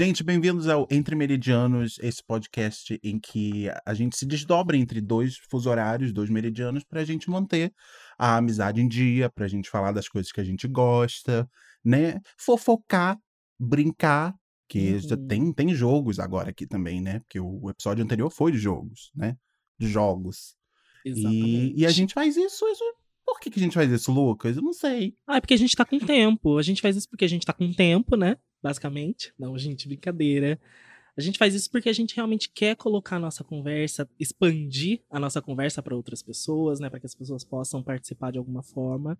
Gente, bem-vindos ao Entre Meridianos, esse podcast em que a gente se desdobra entre dois fuso horários, dois meridianos, para a gente manter a amizade em dia, para a gente falar das coisas que a gente gosta, né? Fofocar, brincar, que já Uhum. tem, tem jogos agora aqui também, né? Porque o episódio anterior foi de jogos, né? De jogos. Exatamente. E, e a gente faz isso, isso. Por que, que a gente faz isso, Lucas? Eu não sei. Ah, é porque a gente tá com tempo. A gente faz isso porque a gente tá com tempo, né? Basicamente. Não, gente, brincadeira. A gente faz isso porque a gente realmente quer colocar a nossa conversa, expandir a nossa conversa para outras pessoas, né? Para que as pessoas possam participar de alguma forma.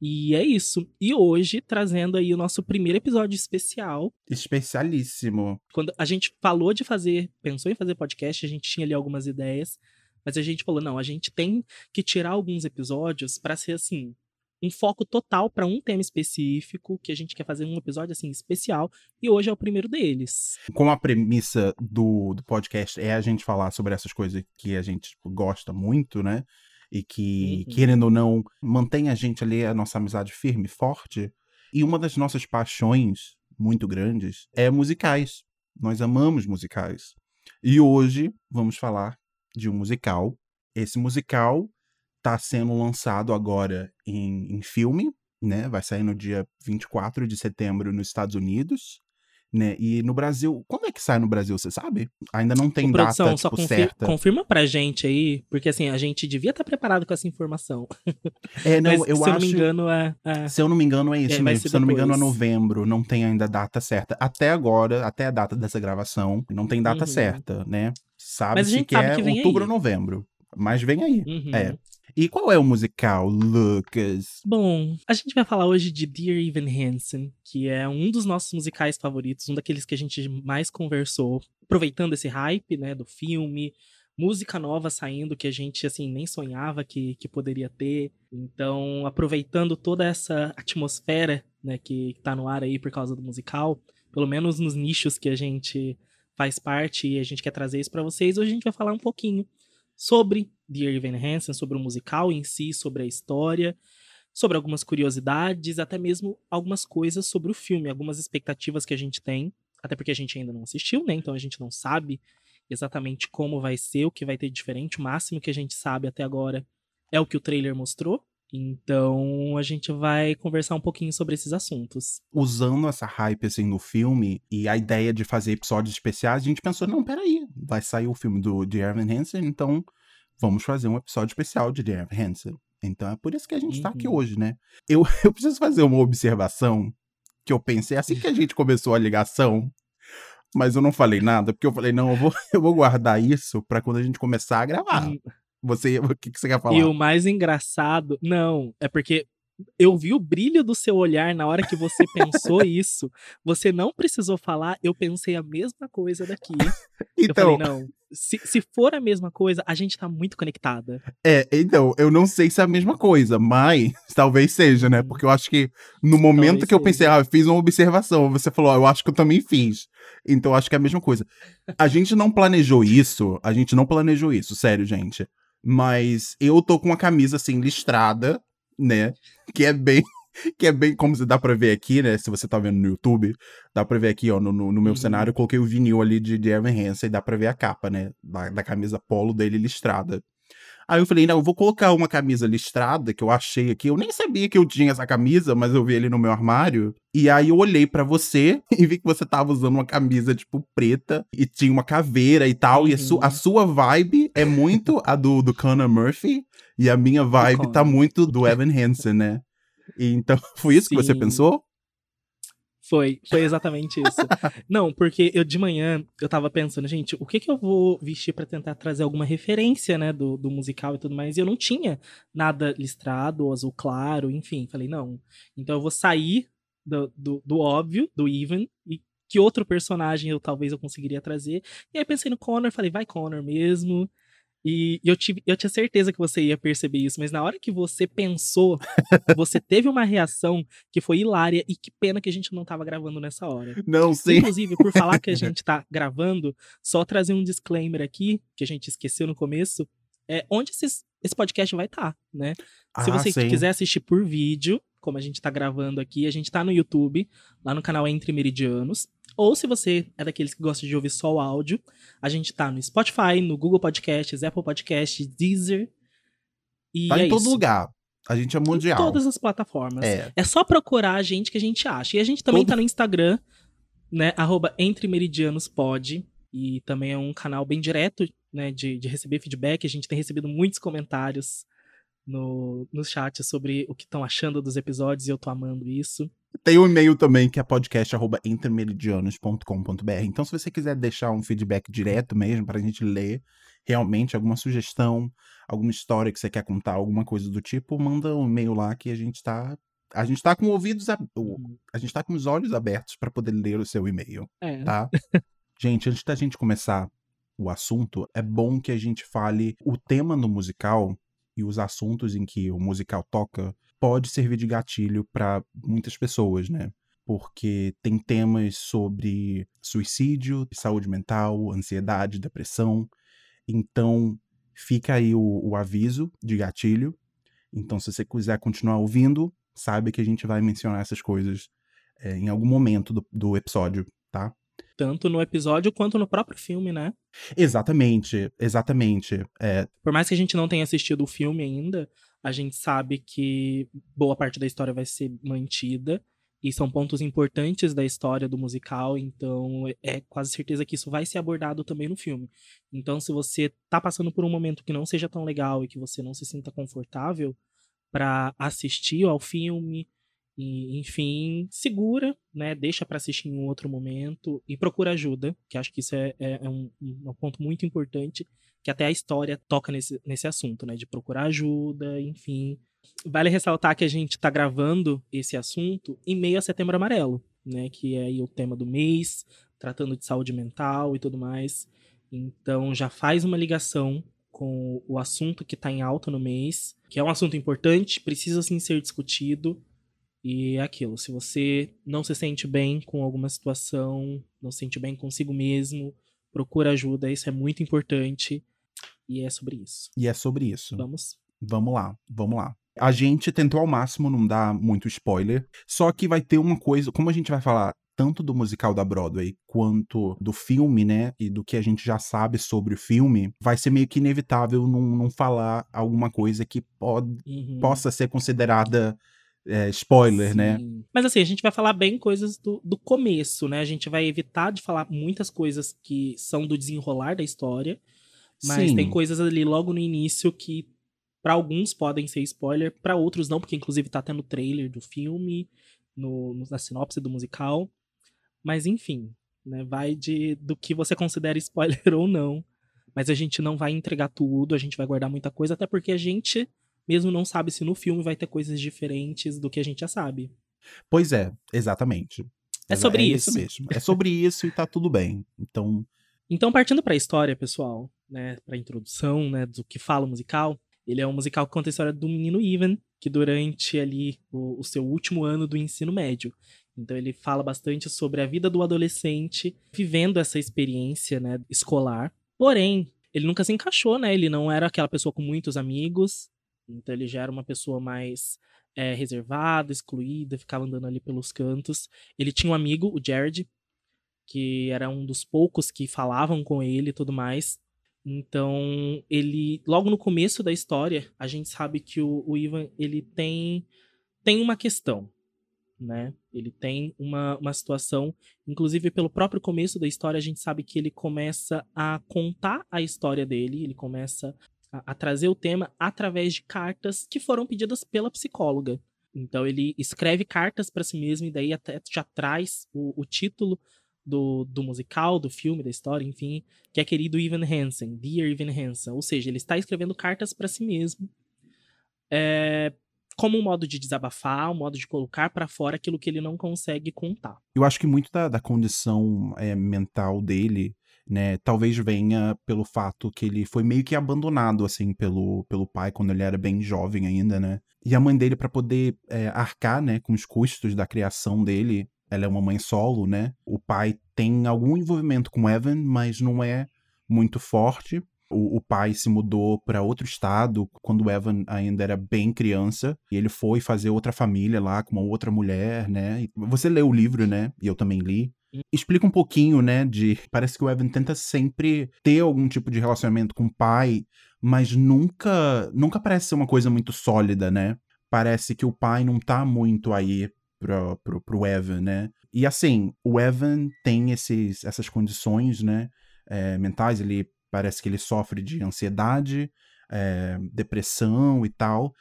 E é isso. E hoje, trazendo aí o nosso primeiro episódio especial. Especialíssimo. Quando a gente falou de fazer, pensou em fazer podcast, a gente tinha ali algumas ideias. Mas a gente falou, não, a gente tem que tirar alguns episódios para ser assim, um foco total para um tema específico, que a gente quer fazer um episódio assim especial, e hoje é o primeiro deles. Como a premissa do, do podcast é a gente falar sobre essas coisas que a gente tipo, gosta muito, né? E que, Uhum. querendo ou não, mantém a gente ali, a nossa amizade firme, forte. E uma das nossas paixões muito grandes é musicais. Nós amamos musicais. E hoje vamos falar de um musical. Esse musical está sendo lançado agora em, em filme, né? Vai sair no dia 24 de setembro nos Estados Unidos. Né? E no Brasil, quando é que sai no Brasil, você sabe? Ainda não tem Ô, data produção, só tipo, certa. confirma pra gente aí, porque assim, a gente devia estar preparado com essa informação. É, não, Mas, eu se acho. eu não me engano, é. é- Se eu não me engano, é isso É, mesmo. Se eu não me engano, é novembro. Não tem ainda data certa. Até agora, até a data dessa gravação, não tem data Uhum. certa, né? Sabe-se que é que outubro ou novembro. Mas vem aí. Uhum. É. E qual é o musical, Lucas? Bom, a gente vai falar hoje de Dear Evan Hansen, que é um dos nossos musicais favoritos, um daqueles que a gente mais conversou, aproveitando esse hype, né, do filme, música nova saindo que a gente, assim, nem sonhava que, que poderia ter. Então, aproveitando toda essa atmosfera, né, que tá no ar aí por causa do musical, pelo menos nos nichos que a gente faz parte e a gente quer trazer isso pra vocês, hoje a gente vai falar um pouquinho sobre Dear Evan Hansen, sobre o musical em si, sobre a história, sobre algumas curiosidades, até mesmo algumas coisas sobre o filme, algumas expectativas que a gente tem, até porque a gente ainda não assistiu, né? Então a gente não sabe exatamente como vai ser, o que vai ter diferente. O máximo que a gente sabe até agora é o que o trailer mostrou. Então a gente vai conversar um pouquinho sobre esses assuntos. Usando essa hype assim no filme e a ideia de fazer episódios especiais, a gente pensou: não, peraí, vai sair o filme do de Evan Hansen, então vamos fazer um episódio especial de Evan Hansen. Então é por isso que a gente tá aqui Uhum. hoje, né? Eu, eu preciso fazer uma observação que eu pensei assim que a gente começou a ligação, mas eu não falei nada, porque eu falei, não, eu vou, eu vou guardar isso pra quando a gente começar a gravar. Você, o que, que você quer falar? E o mais engraçado, não, é porque eu vi o brilho do seu olhar na hora que você pensou isso. Você não precisou falar, eu pensei a mesma coisa daqui. eu então, falei, não, se, se for a mesma coisa, a gente tá muito conectada. é, então, eu não sei se é a mesma coisa, mas talvez seja, né? Uhum. Porque eu acho que no momento Talvez que eu pensei, seja. ah, eu fiz uma observação, você falou, ah, eu acho que eu também fiz. Então eu acho que é a mesma coisa. A gente não planejou isso, a gente não planejou isso, sério, gente. Mas eu tô com uma camisa assim listrada, né? Que é bem que é bem como se dá pra ver aqui, né? Se você tá vendo no YouTube, dá pra ver aqui, ó, no, no, no meu Uhum. cenário, eu coloquei o vinil ali de, de Evan Hansen e dá pra ver a capa, né? Da, da camisa polo dele listrada. Aí eu falei, não, eu vou colocar uma camisa listrada que eu achei aqui. Eu nem sabia que eu tinha essa camisa, mas eu vi ele no meu armário. E aí eu olhei pra você e vi que você tava usando uma camisa, tipo, preta e tinha uma caveira e tal. E a, su- Uhum. a sua vibe é muito a do, do Conor Murphy e a minha vibe tá muito do Evan Hansen, né? E então, foi isso que você Sim. pensou? Foi, foi exatamente isso. Não, porque eu de manhã eu tava pensando, gente, o que que eu vou vestir pra tentar trazer alguma referência, né, do, do musical e tudo mais. E eu não tinha nada listrado, azul claro, enfim. Falei, não. Então eu vou sair do, do, do óbvio, do Even, e que outro personagem eu talvez eu conseguiria trazer. E aí pensei no Connor, falei, vai Connor mesmo. E eu, tive, eu tinha certeza que você ia perceber isso, mas na hora que você pensou, você teve uma reação que foi hilária e que pena que a gente não tava gravando nessa hora. Não sei. Inclusive, por falar que a gente tá gravando, só trazer um disclaimer aqui, que a gente esqueceu no começo, é onde esses- esse podcast vai estar, né? Se Ah, você sim. quiser assistir por vídeo, como a gente tá gravando aqui, a gente tá no YouTube, lá no canal Entre Meridianos. Ou se você é daqueles que gosta de ouvir só o áudio, a gente tá no Spotify, no Google Podcasts, Apple Podcasts, Deezer. E Tá é em todo isso. lugar. A gente é mundial. Em todas as plataformas. É. É só procurar a gente que a gente acha. E a gente também Todo- tá no Instagram, né? Arroba Entre Meridianos Pod. E também é um canal bem direto, né? De, de receber feedback. A gente tem recebido muitos comentários no, no chat sobre o que estão achando dos episódios e eu tô amando isso. Tem um e-mail também que é podcast@intermeridianos.com.br. Então, se você quiser deixar um feedback direto mesmo pra gente ler realmente alguma sugestão, alguma história que você quer contar, alguma coisa do tipo, manda um e-mail lá que a gente tá a gente tá com ouvidos o- a gente tá com os olhos abertos pra poder ler o seu e-mail, É. tá? gente, antes da gente começar o assunto, é bom que a gente fale o tema no musical e os assuntos em que o musical toca pode servir de gatilho para muitas pessoas, né? Porque tem temas sobre suicídio, saúde mental, ansiedade, depressão. Então, fica aí o, o aviso de gatilho. Então, se você quiser continuar ouvindo, saiba que a gente vai mencionar essas coisas é, em algum momento do, do episódio? Tanto no episódio quanto no próprio filme, né? Exatamente, exatamente. É, Por mais que a gente não tenha assistido o filme ainda, a gente sabe que boa parte da história vai ser mantida. E são pontos importantes da história do musical, então é quase certeza que isso vai ser abordado também no filme. Então, se você tá passando por um momento que não seja tão legal e que você não se sinta confortável para assistir ao filme, e, enfim, segura, né? Deixa para assistir em um outro momento e procura ajuda, que acho que isso é, é- é um, um ponto muito importante, que até a história toca nesse, nesse assunto, né? De procurar ajuda, enfim. Vale ressaltar que a gente tá gravando esse assunto em meio a Setembro Amarelo, né? Que é o tema do mês, tratando de saúde mental e tudo mais. Então já faz uma ligação com o assunto que tá em alta no mês, que é um assunto importante, precisa sim ser discutido. E é aquilo, se você não se sente bem com alguma situação, não se sente bem consigo mesmo, procura ajuda, isso é muito importante. E é sobre isso. e é sobre isso. Vamos. Vamos lá, vamos lá. A gente tentou ao máximo não dar muito spoiler, só que vai ter uma coisa, como a gente vai falar tanto do musical da Broadway quanto do filme, né, e do que a gente já sabe sobre o filme, vai ser meio que inevitável não, não falar alguma coisa que pode, Uhum. possa ser considerada é, spoiler, né? Sim. Mas assim, a gente vai falar bem coisas do, do começo, né? A gente vai evitar de falar muitas coisas que são do desenrolar da história. Mas Sim. tem coisas ali logo no início que pra alguns podem ser spoiler, pra outros não, porque inclusive tá até no trailer do filme, no- na sinopse do musical. Mas enfim, né, vai de do que você considera spoiler ou não. Mas a gente não vai entregar tudo, a gente vai guardar muita coisa, até porque a gente mesmo não sabe se no filme vai ter coisas diferentes do que a gente já sabe. Pois é, exatamente. É Exa- sobre é isso. mesmo. É sobre isso e tá tudo bem. Então, Então, partindo pra história, pessoal, né, pra introdução, né, do que fala o musical, ele é um musical que conta a história do menino Ivan, que durante ali o, o seu último ano do ensino médio. Então ele fala bastante sobre a vida do adolescente vivendo essa experiência, né, escolar. Porém, ele nunca se encaixou, né? Ele não era aquela pessoa com muitos amigos. Então ele já era uma pessoa mais é, reservada, excluída, ficava andando ali pelos cantos. Ele tinha um amigo, o Jared, que era um dos poucos que falavam com ele e tudo mais. Então, ele, logo no começo da história, a gente sabe que o, o Ivan, ele tem, tem uma questão, né? Ele tem uma, uma situação, inclusive pelo próprio começo da história, a gente sabe que ele começa a contar a história dele, ele começa a, trazer o tema através de cartas que foram pedidas pela psicóloga. Então, ele escreve cartas para si mesmo e daí até já traz o, o título do, do musical, do filme, da história, enfim, que é querido Ivan Hansen, Dear Ivan Hansen. Ou seja, ele está escrevendo cartas para si mesmo, é, como um modo de desabafar, um modo de colocar para fora aquilo que ele não consegue contar. eu acho que muito da, da condição é, mental dele, né, talvez venha pelo fato que ele foi meio que abandonado, assim, pelo, pelo pai quando ele era bem jovem ainda, né? E a mãe dele, para poder é, arcar, né, com os custos da criação dele, ela é uma mãe solo, né? O pai tem algum envolvimento com Evan, mas não é muito forte. O, o pai se mudou para outro estado quando Evan ainda era bem criança. E ele foi fazer outra família lá com uma outra mulher, né? E você leu o livro, né? E eu também li. Explica um pouquinho, né, de... Parece que o Evan tenta sempre ter algum tipo de relacionamento com o pai, mas nunca, nunca parece ser uma coisa muito sólida, né? Parece que o pai não tá muito aí pro, pro, pro Evan, né? E assim, o Evan tem esses, essas condições, né, é, mentais, ele parece que ele sofre de ansiedade, é, depressão e tal.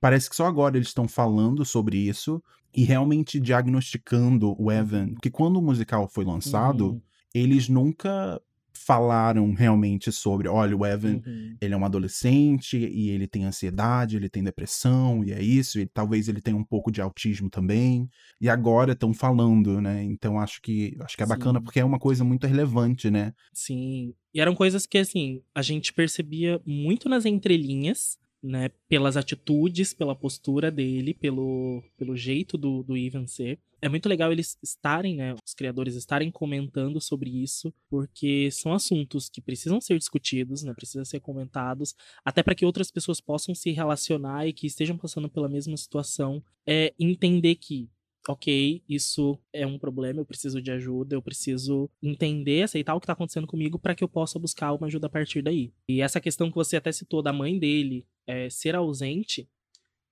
Parece que só agora eles estão falando sobre isso, e realmente diagnosticando o Evan, que quando o musical foi lançado, uhum. eles nunca falaram realmente sobre, olha, o Evan, uhum. ele é um adolescente e ele tem ansiedade, ele tem depressão, e é isso, e talvez ele tenha um pouco de autismo também. E agora estão falando, né? Então acho que acho que é Sim. bacana porque é uma coisa muito relevante, né? Sim. E eram coisas que assim, a gente percebia muito nas entrelinhas, né, pelas atitudes, pela postura dele, pelo, pelo jeito do, do Ivan ser. É muito legal eles estarem, né, os criadores estarem comentando sobre isso, porque são assuntos que precisam ser discutidos, né, precisam ser comentados, até para que outras pessoas possam se relacionar e que estejam passando pela mesma situação, é entender que ok, isso é um problema, eu preciso de ajuda, eu preciso entender, aceitar o que tá acontecendo comigo para que eu possa buscar uma ajuda a partir daí. E essa questão que você até citou da mãe dele é, ser ausente,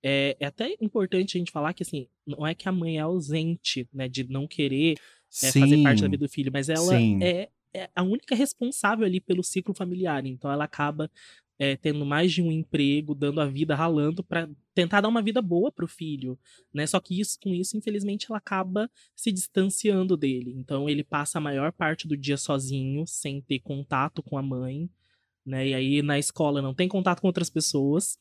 é, é, até importante a gente falar que, assim, não é que a mãe é ausente, né, de não querer é, fazer parte da vida do filho, mas ela é, é a única responsável ali pelo ciclo familiar. Então ela acaba é, tendo mais de um emprego, dando a vida ralando para tentar dar uma vida boa pro filho, né? Só que isso, com isso, infelizmente, ela acaba se distanciando dele. Então ele passa a maior parte do dia sozinho, sem ter contato com a mãe, né? E aí na escola não tem contato com outras pessoas.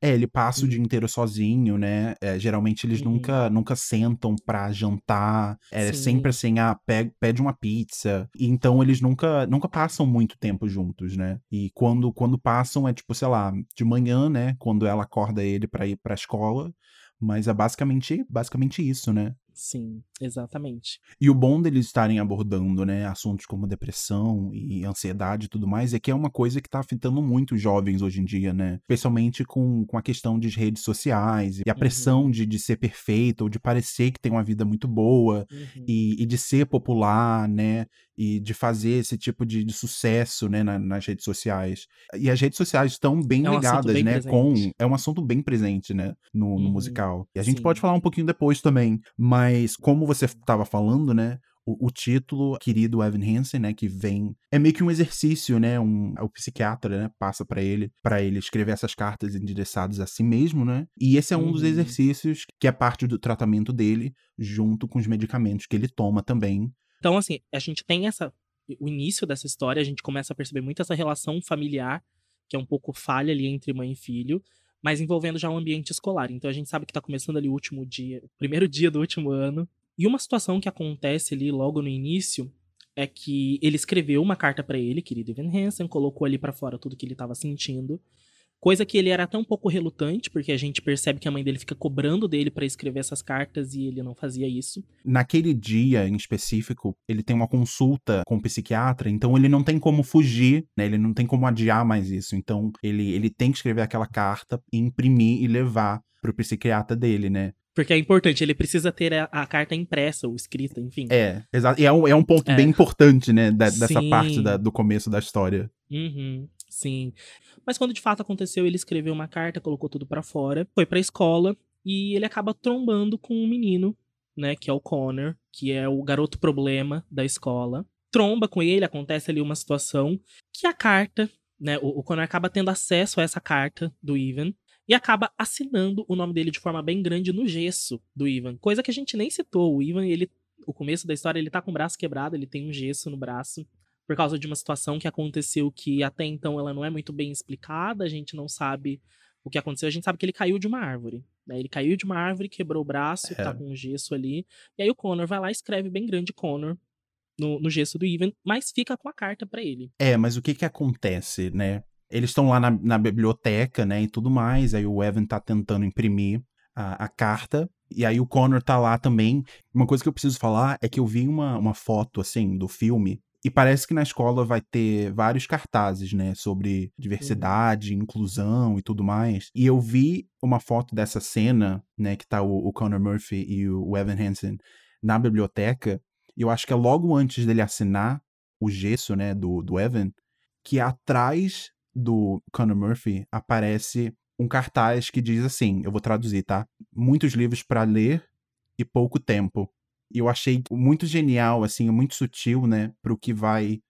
É, ele passa uhum. o dia inteiro sozinho, né? É, geralmente eles uhum. nunca, nunca sentam pra jantar. É Sim. sempre assim, ah, pede, pede uma pizza. E então eles nunca, nunca passam muito tempo juntos, né? E quando, quando passam é tipo, sei lá, de manhã, né? Quando ela acorda ele pra ir pra escola. Mas é basicamente, basicamente isso, né? Sim, exatamente. E o bom deles estarem abordando, né, assuntos como depressão e ansiedade e tudo mais, é que é uma coisa que tá afetando muito os jovens hoje em dia, né? Especialmente com, com a questão de redes sociais e a pressão uhum. de, de ser perfeito ou de parecer que tem uma vida muito boa uhum. e, e de ser popular, né? e de fazer esse tipo de, de sucesso né, na, nas redes sociais. E as redes sociais estão bem é um ligadas, bem né? Presente. Com. É um assunto bem presente, né? No, uhum, no musical. E a gente sim. pode falar um pouquinho depois também. Mas, como você estava falando, né? o, título querido Evan Hansen, né, que vem é meio que um exercício, né, um o psiquiatra, né, passa para ele para ele escrever essas cartas endereçadas a si mesmo, né? E esse é um uhum. dos exercícios que é parte do tratamento dele junto com os medicamentos que ele toma também então, assim, a gente tem essa. O início dessa história, a gente começa a perceber muito essa relação familiar, que é um pouco falha ali entre mãe e filho, mas envolvendo já o um ambiente escolar. Então a gente sabe que tá começando ali o último dia, o primeiro dia do último ano. E uma situação que acontece ali logo no início é que ele escreveu uma carta para ele, querido Evan Hansen, colocou ali para fora tudo que ele estava sentindo. Coisa que ele era até um pouco relutante, porque a gente percebe que a mãe dele fica cobrando dele para escrever essas cartas e ele não fazia isso. Naquele dia em específico, ele tem uma consulta com o psiquiatra, então ele não tem como fugir, né? Ele não tem como adiar mais isso. Então ele, ele tem que escrever aquela carta, imprimir e levar pro psiquiatra dele, né? Porque é importante, ele precisa ter a, a carta impressa ou escrita, enfim. É, exato. E é um, é um ponto é. bem importante, né, da, dessa parte da, do começo da história. Uhum. Sim. Mas quando de fato aconteceu, ele escreveu uma carta, colocou tudo para fora, foi pra escola e ele acaba trombando com um menino, né, que é o Connor, que é o garoto problema da escola. Tromba com ele, acontece ali uma situação que a carta, né, o, o Connor acaba tendo acesso a essa carta do Ivan e acaba assinando o nome dele de forma bem grande no gesso do Ivan, coisa que a gente nem citou. O Ivan, ele o começo da história, ele tá com o braço quebrado, ele tem um gesso no braço por causa de uma situação que aconteceu que até então ela não é muito bem explicada, a gente não sabe o que aconteceu, a gente sabe que ele caiu de uma árvore. Né? Ele caiu de uma árvore, quebrou o braço, é. tá com um gesso ali. E aí o Connor vai lá e escreve bem grande Connor no, no gesso do Ivan, mas fica com a carta para ele. É, mas o que que acontece, né? Eles estão lá na, na, biblioteca, né, e tudo mais, aí o Evan tá tentando imprimir a, a carta, e aí o Connor tá lá também. Uma coisa que eu preciso falar é que eu vi uma, uma foto, assim, do filme, E parece que na escola vai ter vários cartazes, né, sobre diversidade, uhum. inclusão e tudo mais. E eu vi uma foto dessa cena, né, que tá o, o Connor Murphy e o Evan Hansen na biblioteca. E eu acho que é logo antes dele assinar o gesso, né, do, do Evan, que atrás do Connor Murphy aparece um cartaz que diz assim, eu vou traduzir, tá? Muitos livros para ler e pouco tempo. E eu achei muito genial, assim, muito sutil, né, pro que vai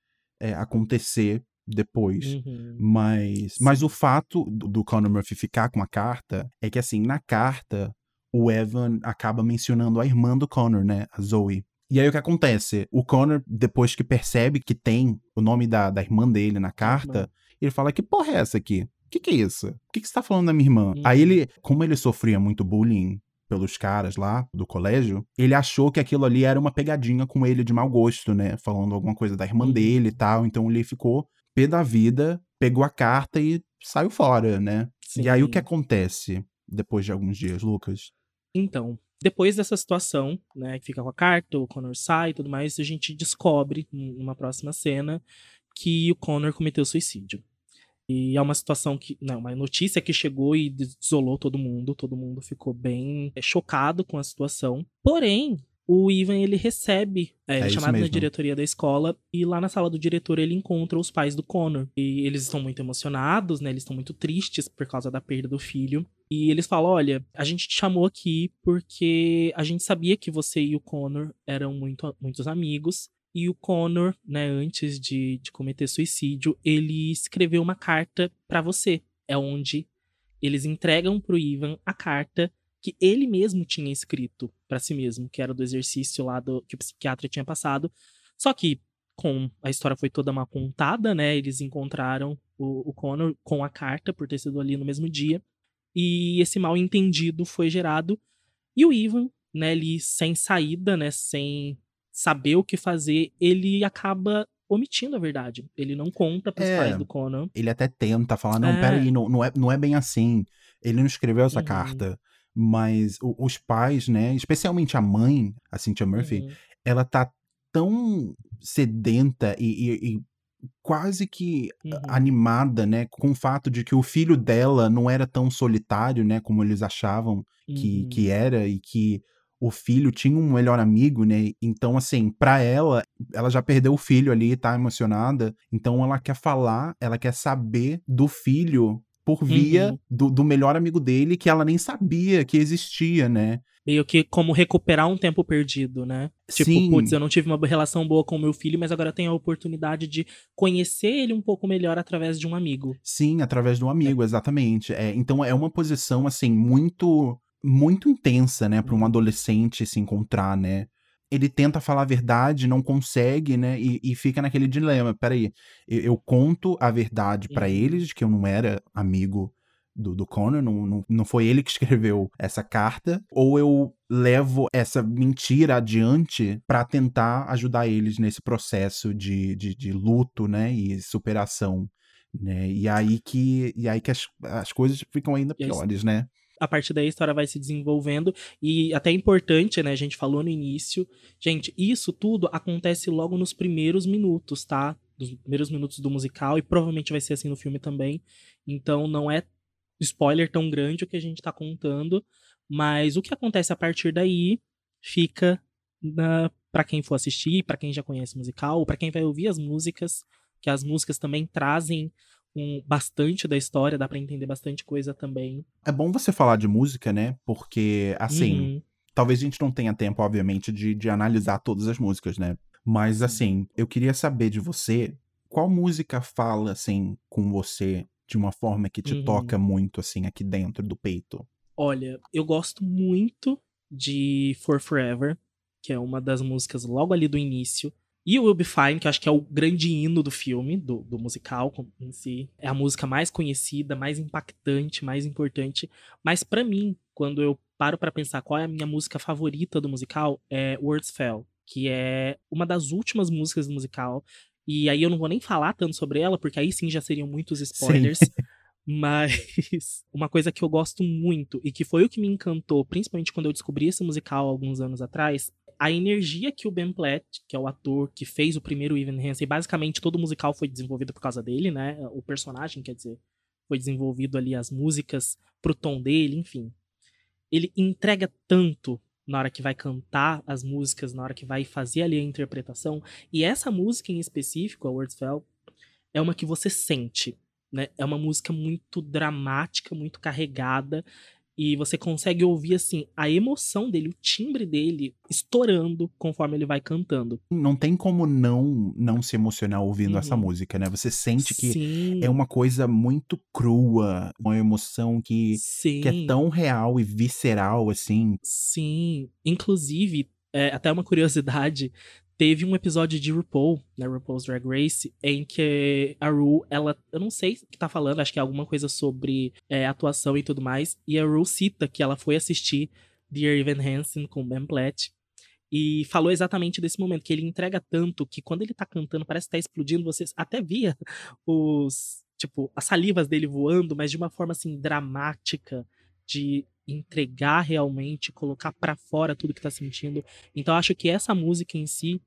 é, acontecer depois. Uhum. Mas, mas o fato do, do Conor Murphy ficar com a carta é que, assim, na carta, o Evan acaba mencionando a irmã do Connor, né, a Zoe. E aí o que acontece? O Connor, depois que percebe que tem o nome da, da irmã dele na carta. Ele fala: Que porra é essa aqui? O que, que é isso? O que, que você tá falando da minha irmã? Uhum. Aí ele, como ele sofria muito bullying pelos caras lá do colégio, ele achou que aquilo ali era uma pegadinha com ele de mau gosto, né? Falando alguma coisa da irmã uhum. dele e tal. Então ele ficou pé da vida, pegou a carta e saiu fora, né? Sim. E aí o que acontece depois de alguns dias, Lucas? Então, depois dessa situação, né, que fica com a carta, o Connor sai e tudo mais, a gente descobre, numa próxima cena, que o Connor cometeu suicídio. E é uma situação que. Não, uma notícia que chegou e desolou todo mundo. Todo mundo ficou bem é, chocado com a situação. Porém, o Ivan ele recebe é, é chamado na diretoria da escola e lá na sala do diretor ele encontra os pais do Connor e eles estão muito emocionados, né? Eles estão muito tristes por causa da perda do filho e eles falam: olha, a gente te chamou aqui porque a gente sabia que você e o Connor eram muito, muitos amigos e o Connor, né? Antes de, de cometer suicídio, ele escreveu uma carta para você. É onde eles entregam pro Ivan a carta que ele mesmo tinha escrito para si mesmo, que era do exercício lá do que o psiquiatra tinha passado. Só que com a história foi toda mal contada, né? Eles encontraram o, o Connor com a carta por ter sido ali no mesmo dia. E esse mal entendido foi gerado. E o Ivan, né, ele sem saída, né, sem saber o que fazer, ele acaba omitindo a verdade. Ele não conta pros é, pais do Connor. Ele até tenta falar, não, é. peraí, não, não, é, não é bem assim. Ele não escreveu essa uhum. carta. Mas o, os pais, né, especialmente a mãe, a Cynthia Murphy, uhum. ela tá tão sedenta e, e, e quase que uhum. animada, né, com o fato de que o filho dela não era tão solitário, né, como eles achavam que, uhum. que era e que o filho tinha um melhor amigo, né? Então, assim, para ela, ela já perdeu o filho ali, tá emocionada. Então, ela quer falar, ela quer saber do filho por via uhum. do, do melhor amigo dele que ela nem sabia que existia, né? Meio que como recuperar um tempo perdido, né? Tipo, Sim. putz, eu não tive uma relação boa com o meu filho, mas agora tenho a oportunidade de conhecer ele um pouco melhor através de um amigo. Sim, através de um amigo, é. exatamente. É, então é uma posição, assim, muito muito intensa, né, para um uhum. adolescente se encontrar, né? ele tenta falar a verdade, não consegue, né? E, e fica naquele dilema. Peraí, eu, eu conto a verdade para eles, que eu não era amigo do, do Connor, não, não, não foi ele que escreveu essa carta, ou eu levo essa mentira adiante para tentar ajudar eles nesse processo de, de, de, luto, né? E superação. Né? E aí que, e aí que as, as coisas ficam ainda piores, né? A partir daí a história vai se desenvolvendo e até é importante, né? A gente falou no início. Gente, isso tudo acontece logo nos primeiros minutos, tá? Dos primeiros minutos do musical e provavelmente vai ser assim no filme também. Então não é spoiler tão grande o que a gente tá contando, mas o que acontece a partir daí fica para quem for assistir, para quem já conhece musical, para quem vai ouvir as músicas, que as músicas também trazem com bastante da história, dá para entender bastante coisa também. É bom você falar de música, né? Porque, assim, uhum. talvez a gente não tenha tempo, obviamente, de, de analisar todas as músicas, né? Mas, assim, eu queria saber de você qual música fala, assim, com você de uma forma que te uhum. toca muito, assim, aqui dentro do peito? Olha, eu gosto muito de For Forever, que é uma das músicas logo ali do início. E o Will Be Fine, que eu acho que é o grande hino do filme, do, do musical em si. É a música mais conhecida, mais impactante, mais importante. Mas para mim, quando eu paro para pensar qual é a minha música favorita do musical, é Words Fell, que é uma das últimas músicas do musical. E aí eu não vou nem falar tanto sobre ela, porque aí sim já seriam muitos spoilers. Mas uma coisa que eu gosto muito e que foi o que me encantou, principalmente quando eu descobri esse musical alguns anos atrás, a energia que o Ben Platt, que é o ator que fez o primeiro Evan Hansen, basicamente todo o musical foi desenvolvido por causa dele, né? O personagem, quer dizer, foi desenvolvido ali as músicas pro tom dele, enfim. Ele entrega tanto na hora que vai cantar as músicas, na hora que vai fazer ali a interpretação. E essa música em específico, a Words Fell, é uma que você sente, né? É uma música muito dramática, muito carregada. E você consegue ouvir, assim, a emoção dele, o timbre dele estourando conforme ele vai cantando. Não tem como não não se emocionar ouvindo uhum. essa música, né? Você sente que Sim. é uma coisa muito crua, uma emoção que, que é tão real e visceral, assim. Sim. Inclusive, é, até uma curiosidade, teve um episódio de RuPaul, né, RuPaul's Drag Race, em que a Ru, ela, eu não sei o que tá falando, acho que é alguma coisa sobre é, atuação e tudo mais, e a Ru cita que ela foi assistir Dear Evan Hansen com Ben Platt, e falou exatamente desse momento, que ele entrega tanto que quando ele tá cantando, parece que tá explodindo, vocês até via os, tipo, as salivas dele voando, mas de uma forma, assim, dramática, de entregar realmente, colocar para fora tudo que tá sentindo. Então acho que essa música em si,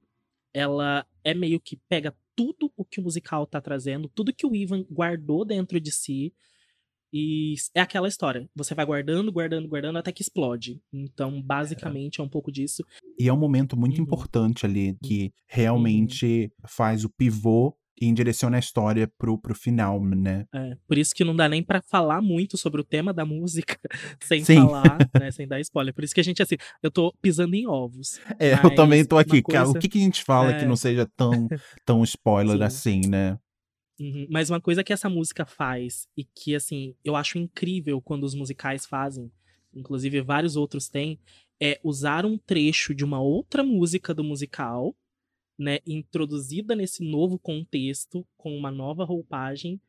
ela é meio que pega tudo o que o musical tá trazendo, tudo que o Ivan guardou dentro de si. E é aquela história. Você vai guardando, guardando, guardando até que explode. Então, basicamente, é, é um pouco disso. E é um momento muito uhum. importante ali que uhum. realmente uhum. faz o pivô e endireciona a história pro, pro final, né? É, por isso que não dá nem para falar muito sobre o tema da música sem Sim. falar, né, sem dar spoiler. Por isso que a gente, assim, eu tô pisando em ovos. É, eu também tô aqui, coisa... o que, que a gente fala é... que não seja tão, tão spoiler Sim. assim, né? Uhum. Mas uma coisa que essa música faz e que, assim, eu acho incrível quando os musicais fazem, inclusive vários outros têm, é usar um trecho de uma outra música do musical né, introduzida nesse novo contexto, com uma nova roupagem,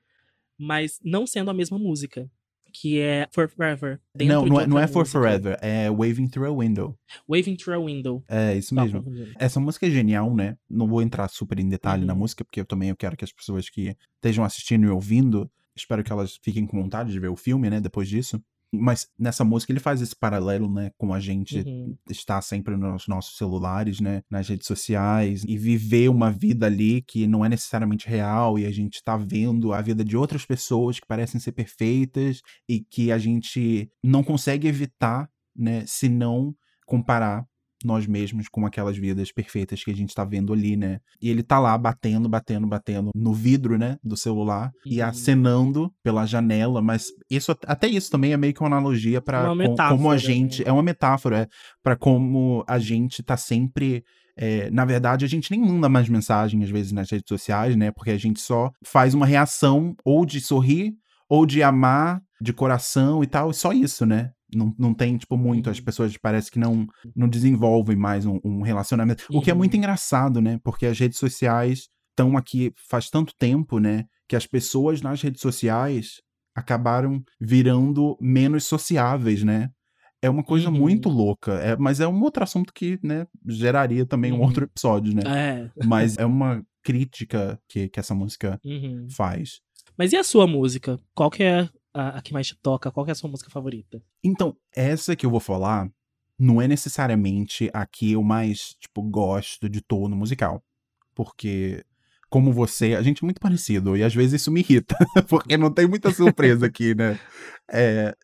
mas não sendo a mesma música. Que é For Forever. Não, não é, não é For Forever, é Waving Through a Window. Waving Through a Window. É, isso tá, mesmo. Essa música é genial, né? Não vou entrar super em detalhe uhum. na música, porque eu também eu quero que as pessoas que estejam assistindo e ouvindo, espero que elas fiquem com vontade de ver o filme, né, depois disso. Mas nessa música ele faz esse paralelo, né? Com a gente uhum. estar sempre nos nossos celulares, né? Nas redes sociais e viver uma vida ali que não é necessariamente real e a gente tá vendo a vida de outras pessoas que parecem ser perfeitas e que a gente não consegue evitar, né? Se não comparar nós mesmos com aquelas vidas perfeitas que a gente tá vendo ali, né? E ele tá lá batendo, batendo, batendo no vidro, né, do celular uhum. e acenando pela janela, mas isso até isso também é meio que uma analogia para com, como a gente, né? é uma metáfora, é para como a gente tá sempre é, na verdade, a gente nem manda mais mensagem às vezes nas redes sociais, né? Porque a gente só faz uma reação ou de sorrir ou de amar de coração e tal, e só isso, né? Não, não tem, tipo, muito. As uhum. pessoas parece que não, não desenvolvem mais um, um relacionamento. O que é muito uhum. engraçado, né? Porque as redes sociais estão aqui faz tanto tempo, né? Que as pessoas nas redes sociais acabaram virando menos sociáveis, né? É uma coisa uhum. muito louca. É, mas é um outro assunto que, né, geraria também um uhum. outro episódio, né? É. Mas é uma crítica que, que essa música uhum. faz. Mas e a sua música? Qual que é a, a que mais te toca? Qual é a sua música favorita? Então, essa que eu vou falar não é necessariamente a que eu mais, tipo, gosto de todo musical. Porque, como você, a gente é muito parecido. E às vezes isso me irrita. porque não tem muita surpresa aqui, né? É,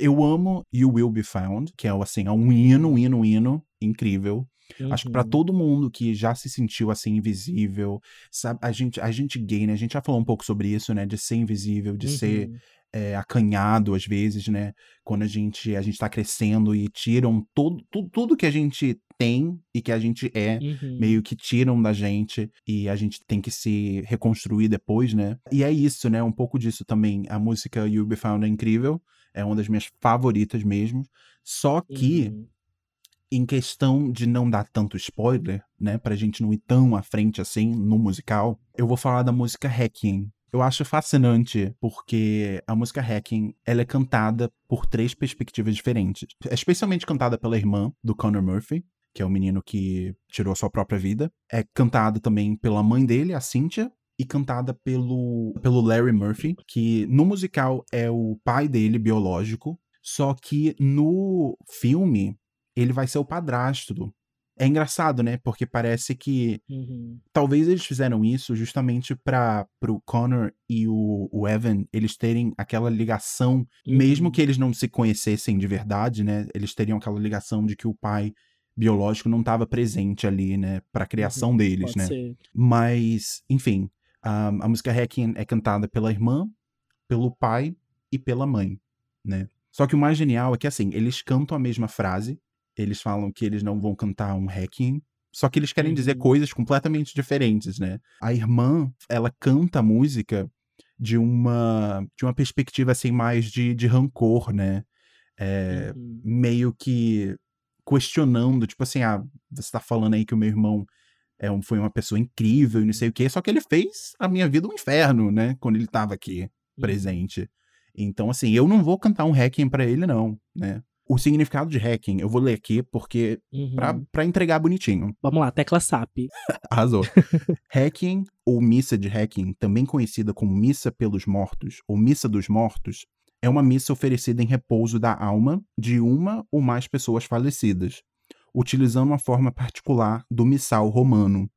eu amo You Will Be Found, que é assim, é um hino, um hino, um hino incrível. Uhum. Acho que para todo mundo que já se sentiu assim invisível, sabe, a gente, a gente gay, né? A gente já falou um pouco sobre isso, né? De ser invisível, de uhum. ser é, acanhado às vezes, né? Quando a gente a gente tá crescendo e tiram todo, tudo, tudo que a gente tem e que a gente é, uhum. meio que tiram da gente e a gente tem que se reconstruir depois, né? E é isso, né? Um pouco disso também. A música You Be Found é incrível, é uma das minhas favoritas mesmo. Só que uhum. em questão de não dar tanto spoiler, né, pra gente não ir tão à frente assim no musical, eu vou falar da música Hacking, eu acho fascinante porque a música Hacking ela é cantada por três perspectivas diferentes. É especialmente cantada pela irmã do Conor Murphy, que é o menino que tirou sua própria vida. É cantada também pela mãe dele, a Cynthia, e cantada pelo, pelo Larry Murphy, que no musical é o pai dele biológico, só que no filme ele vai ser o padrasto é engraçado, né? Porque parece que Uhum. talvez eles fizeram isso justamente para pro Connor e o, o Evan eles terem aquela ligação, mesmo Uhum. que eles não se conhecessem de verdade, né? Eles teriam aquela ligação de que o pai biológico não estava presente ali, né, para criação Uhum, deles, Pode né? ser. Mas, enfim, a, a música Hacking é cantada pela irmã, pelo pai e pela mãe, né? Só que o mais genial é que, assim, eles cantam a mesma frase, eles falam que eles não vão cantar um Hacking, só que eles querem dizer Uhum. coisas completamente diferentes, né? A irmã, ela canta a música de uma, de uma perspectiva, assim, mais de, de rancor, né? É, Uhum. meio que questionando, tipo assim, ah, você tá falando aí que o meu irmão é um, foi uma pessoa incrível e não sei o quê, só que ele fez a minha vida um inferno, né, quando ele tava aqui Uhum. presente. Então, assim, eu não vou cantar um hacking pra ele, não, né. O significado de hacking, eu vou ler aqui porque, Uhum. pra, pra entregar bonitinho. Vamos lá, tecla SAP. Arrasou. hacking, ou missa de hacking, também conhecida como missa pelos mortos, ou missa dos mortos, é uma missa oferecida em repouso da alma de uma ou mais pessoas falecidas, utilizando uma forma particular do missal romano.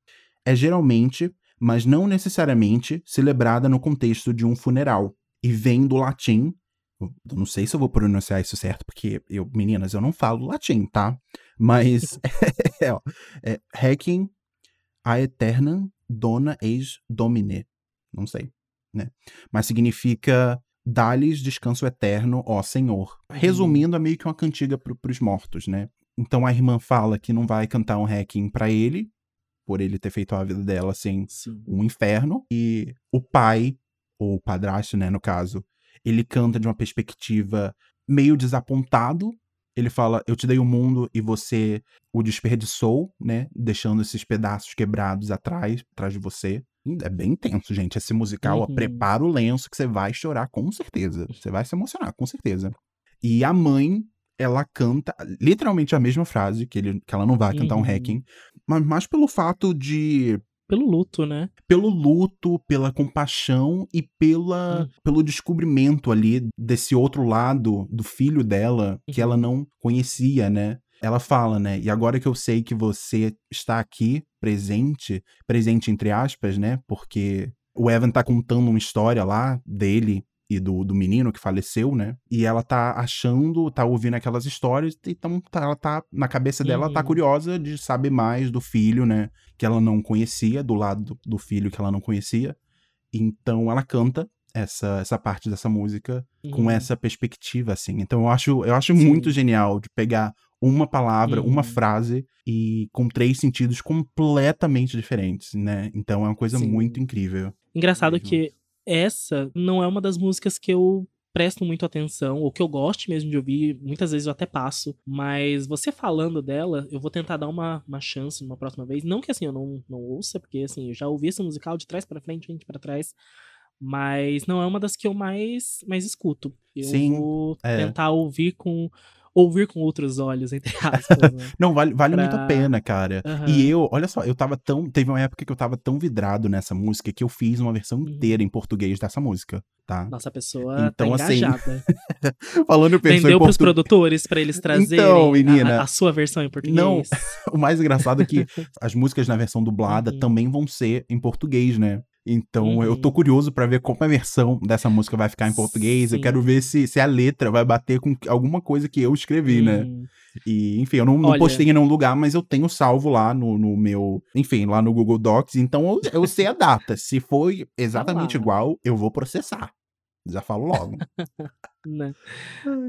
É geralmente, mas não necessariamente, celebrada no contexto de um funeral, e vem do latim. Eu Não sei se eu vou pronunciar isso certo, porque eu, meninas, eu não falo latim, tá? Mas é, ó, é hacking a eternam dona eis domine. Não sei, né? Mas significa dá-lhes descanso eterno, ó Senhor. Resumindo, é meio que uma cantiga para os mortos, né? Então a irmã fala que não vai cantar um hacking para ele, por ele ter feito a vida dela assim, Sim. um inferno. E o pai, ou o padrasto, né, no caso, ele canta de uma perspectiva meio desapontado. Ele fala: Eu te dei o mundo e você o desperdiçou, né? Deixando esses pedaços quebrados atrás, atrás de você. É bem intenso, gente. Esse musical, ó, Uhum. prepara o lenço que você vai chorar com certeza. Você vai se emocionar, com certeza. E a mãe, ela canta literalmente a mesma frase, que, ele, que ela não vai cantar um Uhum. hacking, mas mais pelo fato de Pelo luto, né? pelo luto, pela compaixão e pela, Hum. pelo descobrimento ali desse outro lado do filho dela que Uhum. ela não conhecia, né? Ela fala, né? E agora que eu sei que você está aqui, presente, presente entre aspas, né? Porque o Evan tá contando uma história lá dele e do, do menino que faleceu, né? E ela tá achando, tá ouvindo aquelas histórias, então tá- ela tá, na cabeça dela, ela tá Uhum. curiosa de saber mais do filho, né? Que ela não conhecia, do lado do, filho que ela não conhecia. Então ela canta essa, essa parte dessa música com Uhum. essa perspectiva, assim. Então eu acho, eu acho Sim. muito genial de pegar uma palavra, uma Uhum. frase e com três sentidos completamente diferentes, né? Então é uma coisa Sim. muito incrível. Engraçado que essa não é uma das músicas que eu presto muito atenção, ou que eu gosto mesmo de ouvir, muitas vezes eu até passo, mas você falando dela, eu vou tentar dar uma, uma chance numa próxima vez. Não que assim, eu não, não ouça, porque assim, eu já ouvi esse musical de trás pra frente, frente pra trás, mas não é uma das que eu mais, mais escuto. Eu Sim, vou é. tentar ouvir com ouvir com outros olhos, entre aspas, né? Não, vale, vale muito a Pra- pena, cara. Aham. E eu, olha só, eu tava tão. Teve uma época que eu tava tão vidrado nessa música que eu fiz uma versão Uhum. inteira em português dessa música, tá? Nossa, pessoa Então, tá assim, engajada. Falando em pessoa em Vendeu pros português. produtores pra eles trazerem Então, a- menina, a, a sua versão em português. não, O mais engraçado é que as músicas na versão dublada Uhum. também vão ser em português, né? Então eu tô Uhum. curioso pra ver como a versão dessa música vai ficar em português. Eu Sim. quero ver se, se a letra vai bater com alguma coisa que eu escrevi, né? Hum, E, enfim, eu não, não Olha- postei em nenhum lugar, mas eu tenho salvo lá no, no meu. Enfim, lá no Google Docs. Então eu, eu sei a data. Se foi exatamente igual, eu vou processar. Já falo logo. né?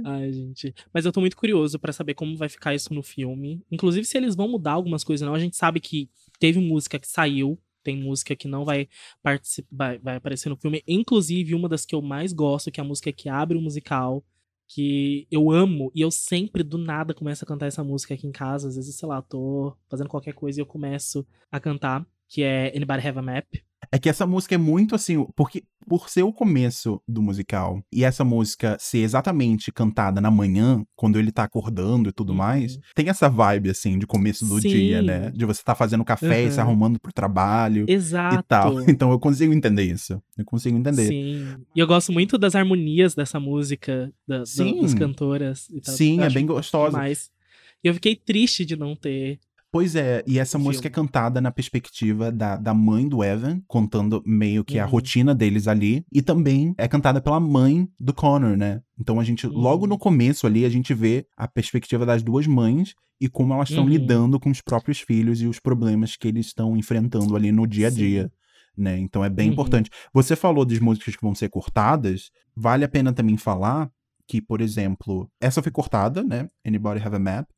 Ai, gente. Mas eu tô muito curioso pra saber como vai ficar isso no filme. Inclusive, se eles vão mudar algumas coisas, não. A gente sabe que teve música que saiu. Tem música que não vai, participar, vai, vai aparecer no filme. Inclusive, uma das que eu mais gosto, que é a música que abre o musical. Que eu amo. E eu sempre, do nada, começo a cantar essa música aqui em casa. Às vezes, sei lá, tô fazendo qualquer coisa e eu começo a cantar. Que é Anybody Have a Map? É que essa música é muito assim, porque por ser o começo do musical e essa música ser exatamente cantada na manhã, quando ele tá acordando e tudo Uhum. mais, tem essa vibe assim de começo do Sim. dia, né? De você tá fazendo café e se Uhum. arrumando pro trabalho Exato. e tal. Então eu consigo entender isso. Eu consigo entender. Sim. E eu gosto muito das harmonias dessa música, da, da- Sim. das cantoras. e tal. Sim, Eu é bem gostosa. E eu fiquei triste de não ter Pois é, e essa música é cantada na perspectiva da, da mãe do Evan, contando meio que a Uhum. rotina deles ali, e também é cantada pela mãe do Connor, né? Então a gente, logo Uhum. no começo ali, a gente vê a perspectiva das duas mães e como elas estão Uhum. lidando com os próprios filhos e os problemas que eles estão enfrentando ali no dia a dia. Né? Então é bem Uhum. importante. Você falou das músicas que vão ser cortadas, vale a pena também falar que, por exemplo, essa foi cortada, né? Anybody Have a Map?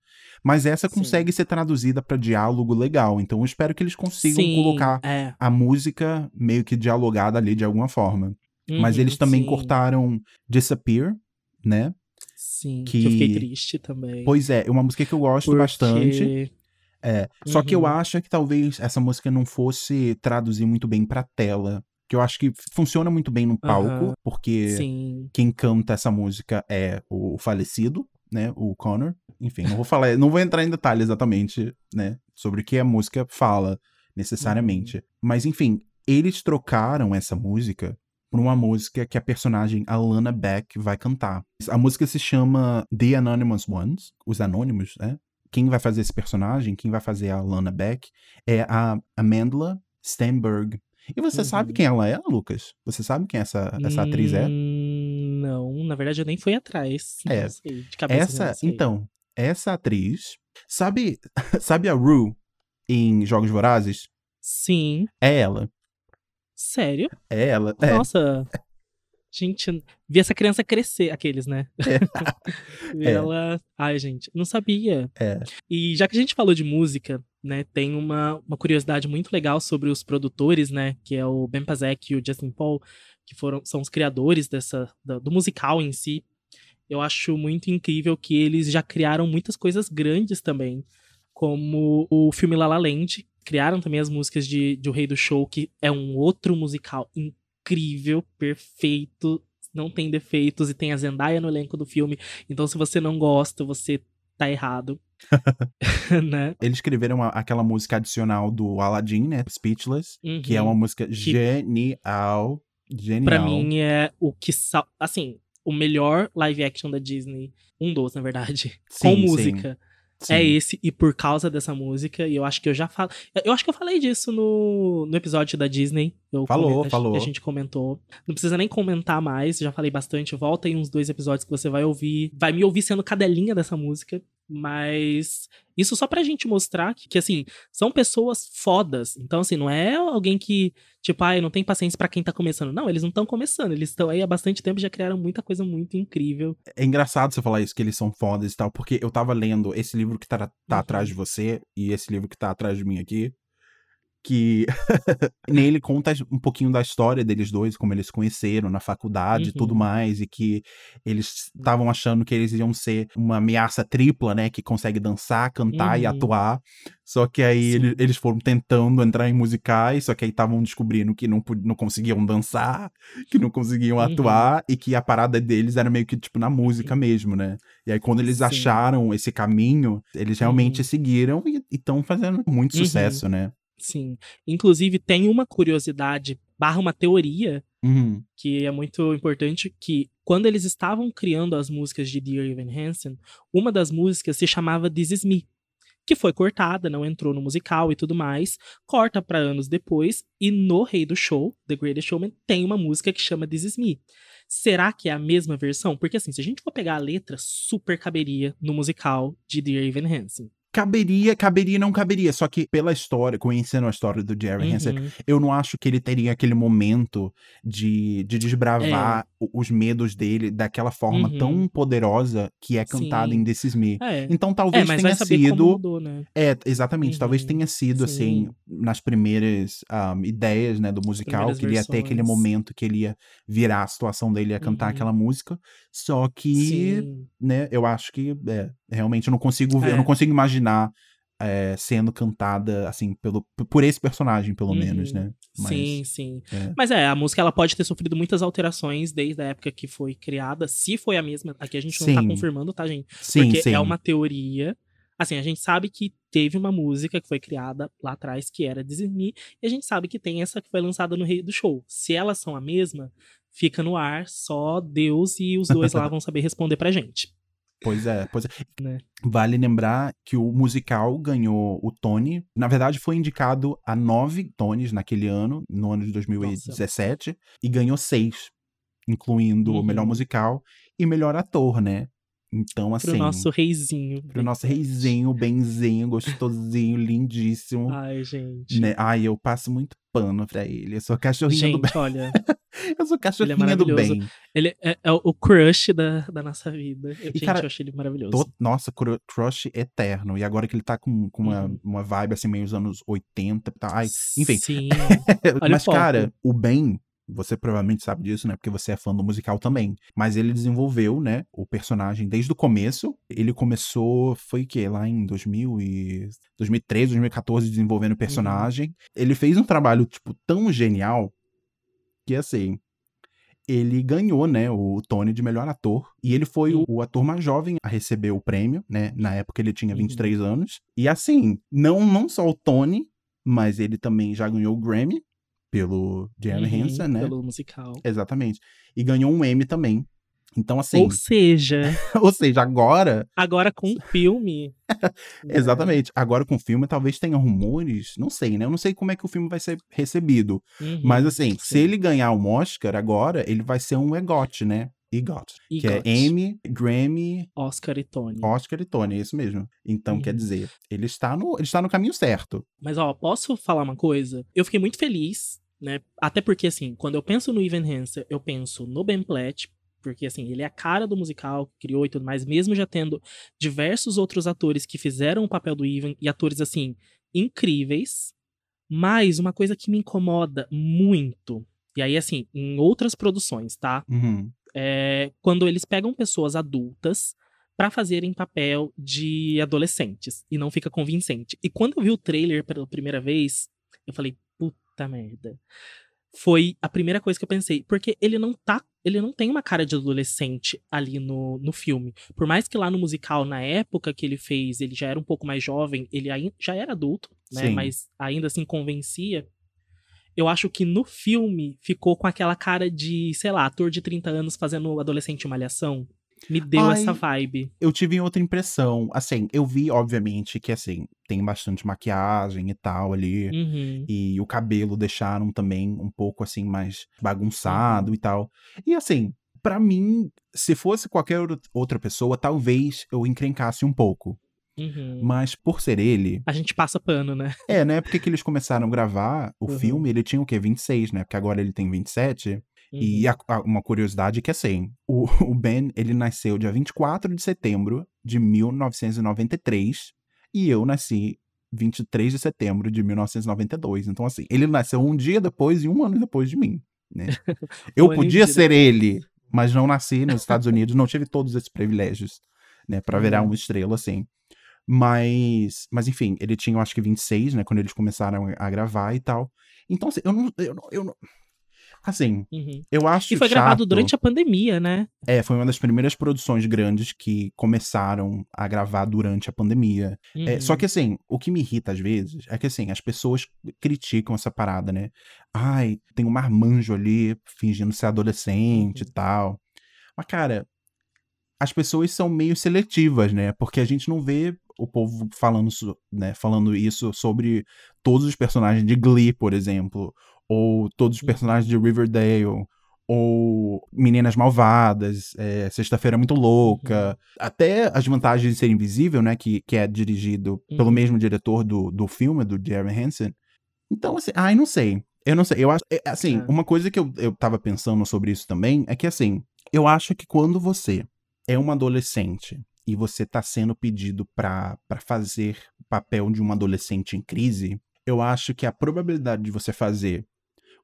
Mas essa Sim. consegue ser traduzida para diálogo legal. Então eu espero que eles consigam Sim, colocar É. a música meio que dialogada ali de alguma forma. Mas Uhum, eles também sim, cortaram Disappear, né? Sim, que... eu fiquei que- triste também. Pois é, é uma música que eu gosto bastante. porque- É. Só que eu Uhum. acho que talvez essa música não fosse traduzir muito bem pra tela. Que eu acho que funciona muito bem no palco, Aham. porque Sim. quem canta essa música é o falecido, né? O Connor. Enfim, não vou falar, não vou entrar em detalhes exatamente, né? Sobre o que a música fala, necessariamente. Uhum. Mas enfim, eles trocaram essa música por uma música que a personagem Alana Beck vai cantar. A música se chama The Anonymous Ones, os anônimos, né? Quem vai fazer esse personagem, quem vai fazer a Alana Beck, é a Amandla Stenberg. E você sabe Uhum. quem ela é, Lucas? Você sabe quem essa, essa atriz é? Não, na verdade eu nem fui atrás. É. Sei, de cabeça Essa, então, essa atriz, sabe, sabe a Rue em Jogos Vorazes? Sim, É ela. sério? É ela. É. Nossa. Gente, vi essa criança crescer, aqueles, né? Vi É. Ela. Ai, gente, não sabia. É. E já que a gente falou de música, né, tem uma, uma curiosidade muito legal sobre os produtores, né, que é o Ben Pasek e o Justin Paul, que foram são os criadores dessa do musical em si. Eu acho muito incrível que eles já criaram muitas coisas grandes também, como o filme La La Land, criaram também as músicas de, de O Rei do Show, que é um outro musical incrível, perfeito, não tem defeitos e tem a Zendaya no elenco do filme. Então se você não gosta, você tá errado. né? Eles escreveram aquela música adicional do Aladdin, né? Speechless, que é Uhum. uma música genial. Genial. Pra mim é o que sal... assim, o melhor live action da Disney, um dos, na verdade, com Sim, sim, música. sim. É esse, e por causa dessa música, e eu acho que eu já falo. Eu acho que eu falei disso no, no episódio da Disney. Eu Falou, comen- a- falou. A gente comentou. Não precisa nem comentar mais, já falei bastante. Volta aí uns dois episódios que você vai ouvir. Vai me ouvir sendo cadelinha dessa música. Mas isso só pra gente mostrar que, que, assim, são pessoas fodas. Então, assim, não é alguém que, tipo, ai, não tem paciência pra quem tá começando. Não, eles não estão começando. Eles estão aí há bastante tempo e já criaram muita coisa muito incrível. É engraçado você falar isso, que eles são fodas e tal, porque eu tava lendo esse livro que tá, tá Uhum. atrás de você e esse livro que tá atrás de mim aqui. Que nele conta um pouquinho da história deles dois, como eles se conheceram na faculdade e tudo Uhum. mais, e que eles estavam achando que eles iam ser uma ameaça tripla, né? Que consegue dançar, cantar e Uhum. atuar. Só que aí ele- eles foram tentando entrar em musicais, só que aí estavam descobrindo que não, não conseguiam dançar, que não conseguiam Uhum. atuar, e que a parada deles era meio que tipo na música mesmo, né? E aí, quando eles Sim. acharam esse caminho, eles realmente seguiram e estão fazendo muito Uhum. sucesso, né? Sim. Inclusive, tem uma curiosidade, barra uma teoria, Uhum. que é muito importante, que quando eles estavam criando as músicas de Dear Evan Hansen, uma das músicas se chamava This Is Me, que foi cortada, não entrou no musical e tudo mais, corta para anos depois, e no Rei do Show, The Greatest Showman, tem uma música que chama This Is Me. Será que é a mesma versão? Porque assim, se a gente for pegar a letra, super caberia no musical de Dear Evan Hansen. Caberia, caberia e não caberia. Só que pela história, conhecendo a história do Jerry Hansen, Uhum. eu não acho que ele teria aquele momento de, de desbravar o- os medos dele daquela forma É. Uhum. tão poderosa que é cantada em This Is Me. É. Então É, talvez mas tenha sido. mudou, né? É, exatamente. Talvez Uhum, tenha sido, assim, sim. nas primeiras ahm, ideias, né, do musical, primeiras que ele ia ter aquele momento que ele ia virar a situação dele, ia cantar Uhum. aquela música. Só que, Sim. né, eu acho que, é, realmente eu não consigo ver, eu É. não consigo imaginar é, sendo cantada, assim, pelo, por esse personagem, pelo menos, Uhum. né? Mas, Sim, sim. é. Mas é, a música ela pode ter sofrido muitas alterações desde a época que foi criada. Se foi a mesma, aqui a gente não tá Sim. confirmando, tá, gente? Sim, Porque sim. é uma teoria. Assim, a gente sabe que teve uma música que foi criada lá atrás que era Disney, e a gente sabe que tem essa que foi lançada no Rei do Show. Se elas são a mesma, fica no ar, só Deus e os dois lá vão saber responder pra gente. Pois é, pois é. Né? Vale lembrar que o musical ganhou o Tony. Na verdade, foi indicado a nove Tonys naquele ano, no ano de 2017, e ganhou seis, incluindo o melhor Uhum. musical e melhor ator, né? Então, assim. Pro nosso reizinho. pro nosso reizinho, benzinho, gostosinho, lindíssimo. Ai, gente. Né? Ai, eu passo muito pano pra ele. Eu sou cachorrinho do bem. Gente, olha, Eu sou cachorrinha do maravilhoso. bem. ele é, é o crush da, da nossa vida. Eu, gente, cara, eu achei ele maravilhoso. Tô- nossa, cru- crush eterno. E agora que ele tá com, com uma, Uhum. uma vibe assim, meio os anos 80 e tal. Ai, enfim. Sim. Mas, cara, o Ben, você provavelmente sabe disso, né? Porque você é fã do musical também. Mas ele desenvolveu, né, o personagem desde o começo. Ele começou, foi o quê? Lá em 2000 e... 2013, 2014, desenvolvendo o personagem. Ele fez um trabalho, tipo, tão genial que, assim, ele ganhou, né, o Tony de melhor ator. E ele foi o, o ator mais jovem a receber o prêmio, né? Na época ele tinha Uhum. 23 anos. E assim, não, não só o Tony, mas ele também já ganhou o Grammy pelo Jeremy Uhum, Hansen, né? Pelo musical. Exatamente. E ganhou um Emmy também. Então, assim, Ou seja, ou seja, agora, agora com o filme. exatamente, agora com o filme talvez tenha rumores, não sei, né? Eu não sei como é que o filme vai ser recebido. Uhum, Mas assim, se sim. ele ganhar um Oscar agora, ele vai ser um EGOT, né? EGOT. Que é. Emmy, Grammy, Oscar e Tony. Oscar e Tony, é isso mesmo. Então, Uhum. quer dizer, ele está no, ele está no caminho certo. Mas, ó, posso falar uma coisa? Eu fiquei muito feliz, né? Até porque, assim, quando eu penso no Evan Hansen, eu penso no Ben Platt, porque, assim, ele é a cara do musical, criou e tudo mais, mesmo já tendo diversos outros atores que fizeram o papel do Evan, e atores, assim, incríveis. Mas uma coisa que me incomoda muito, e aí, assim, em outras produções, tá? Uhum. é quando eles pegam pessoas adultas pra fazerem papel de adolescentes e não fica convincente. E quando eu vi o trailer pela primeira vez, eu falei, puta merda. Foi a primeira coisa que eu pensei, porque ele não tá, ele não tem uma cara de adolescente ali no, no filme. Por mais que lá no musical, na época que ele fez, ele já era um pouco mais jovem, ele ainda já era adulto, né? Sim. Mas ainda assim convencia. Eu acho que no filme ficou com aquela cara de, sei lá, ator de 30 anos fazendo adolescente malhação. Me deu Ai. essa vibe. Eu tive outra impressão. Assim, eu vi, obviamente, que assim, tem bastante maquiagem e tal ali. Uhum. E o cabelo deixaram também um pouco assim mais Uhum. bagunçado e tal. E assim, pra mim, se fosse qualquer ou- outra pessoa, talvez eu encrencasse um pouco. Uhum. Mas por ser ele, A gente passa pano, né? é, na época que eles começaram a gravar o Uhum. filme, ele tinha o quê? 26, né? Porque agora ele tem 27. E Uhum. a- a- uma curiosidade é que, assim, o, o Ben, ele nasceu dia 24 de setembro de 1993 e eu nasci 23 de setembro de 1992. Então, assim, ele nasceu um dia depois e um ano depois de mim, né? Eu e podia dia ser ele, mas não nasci nos Estados Unidos, não tive todos esses privilégios, né, pra virar Uhum. uma estrela, assim. Mas, mas enfim, ele tinha, eu acho que 26, né, quando eles começaram a gravar e tal. Então, assim, eu não, eu não, eu não- assim, Uhum. eu acho E foi gravado chato- durante a pandemia, né? É, foi uma das primeiras produções grandes que começaram a gravar durante a pandemia. É, Uhum. só que assim, o que me irrita às vezes é que assim, as pessoas criticam essa parada, né? Ai, tem um marmanjo ali fingindo ser adolescente Uhum. e tal. Mas, cara, as pessoas são meio seletivas, né? Porque a gente não vê o povo falando, né, falando isso sobre todos os personagens de Glee, por exemplo. Ou todos os Uhum. personagens de Riverdale. Ou Meninas Malvadas, é, Sexta-feira Muito Louca. Até As Vantagens de Ser Invisível, né? Que, que é dirigido pelo Uhum. mesmo diretor do, do filme, do Jeremy Hansen. Então, assim, ai, não sei. Eu não sei. Eu acho. é, Assim, É. uma coisa que eu, eu tava pensando sobre isso também é que, assim, eu acho que quando você é uma adolescente e você tá sendo pedido pra fazer o papel de um adolescente em crise, eu acho que a probabilidade de você fazer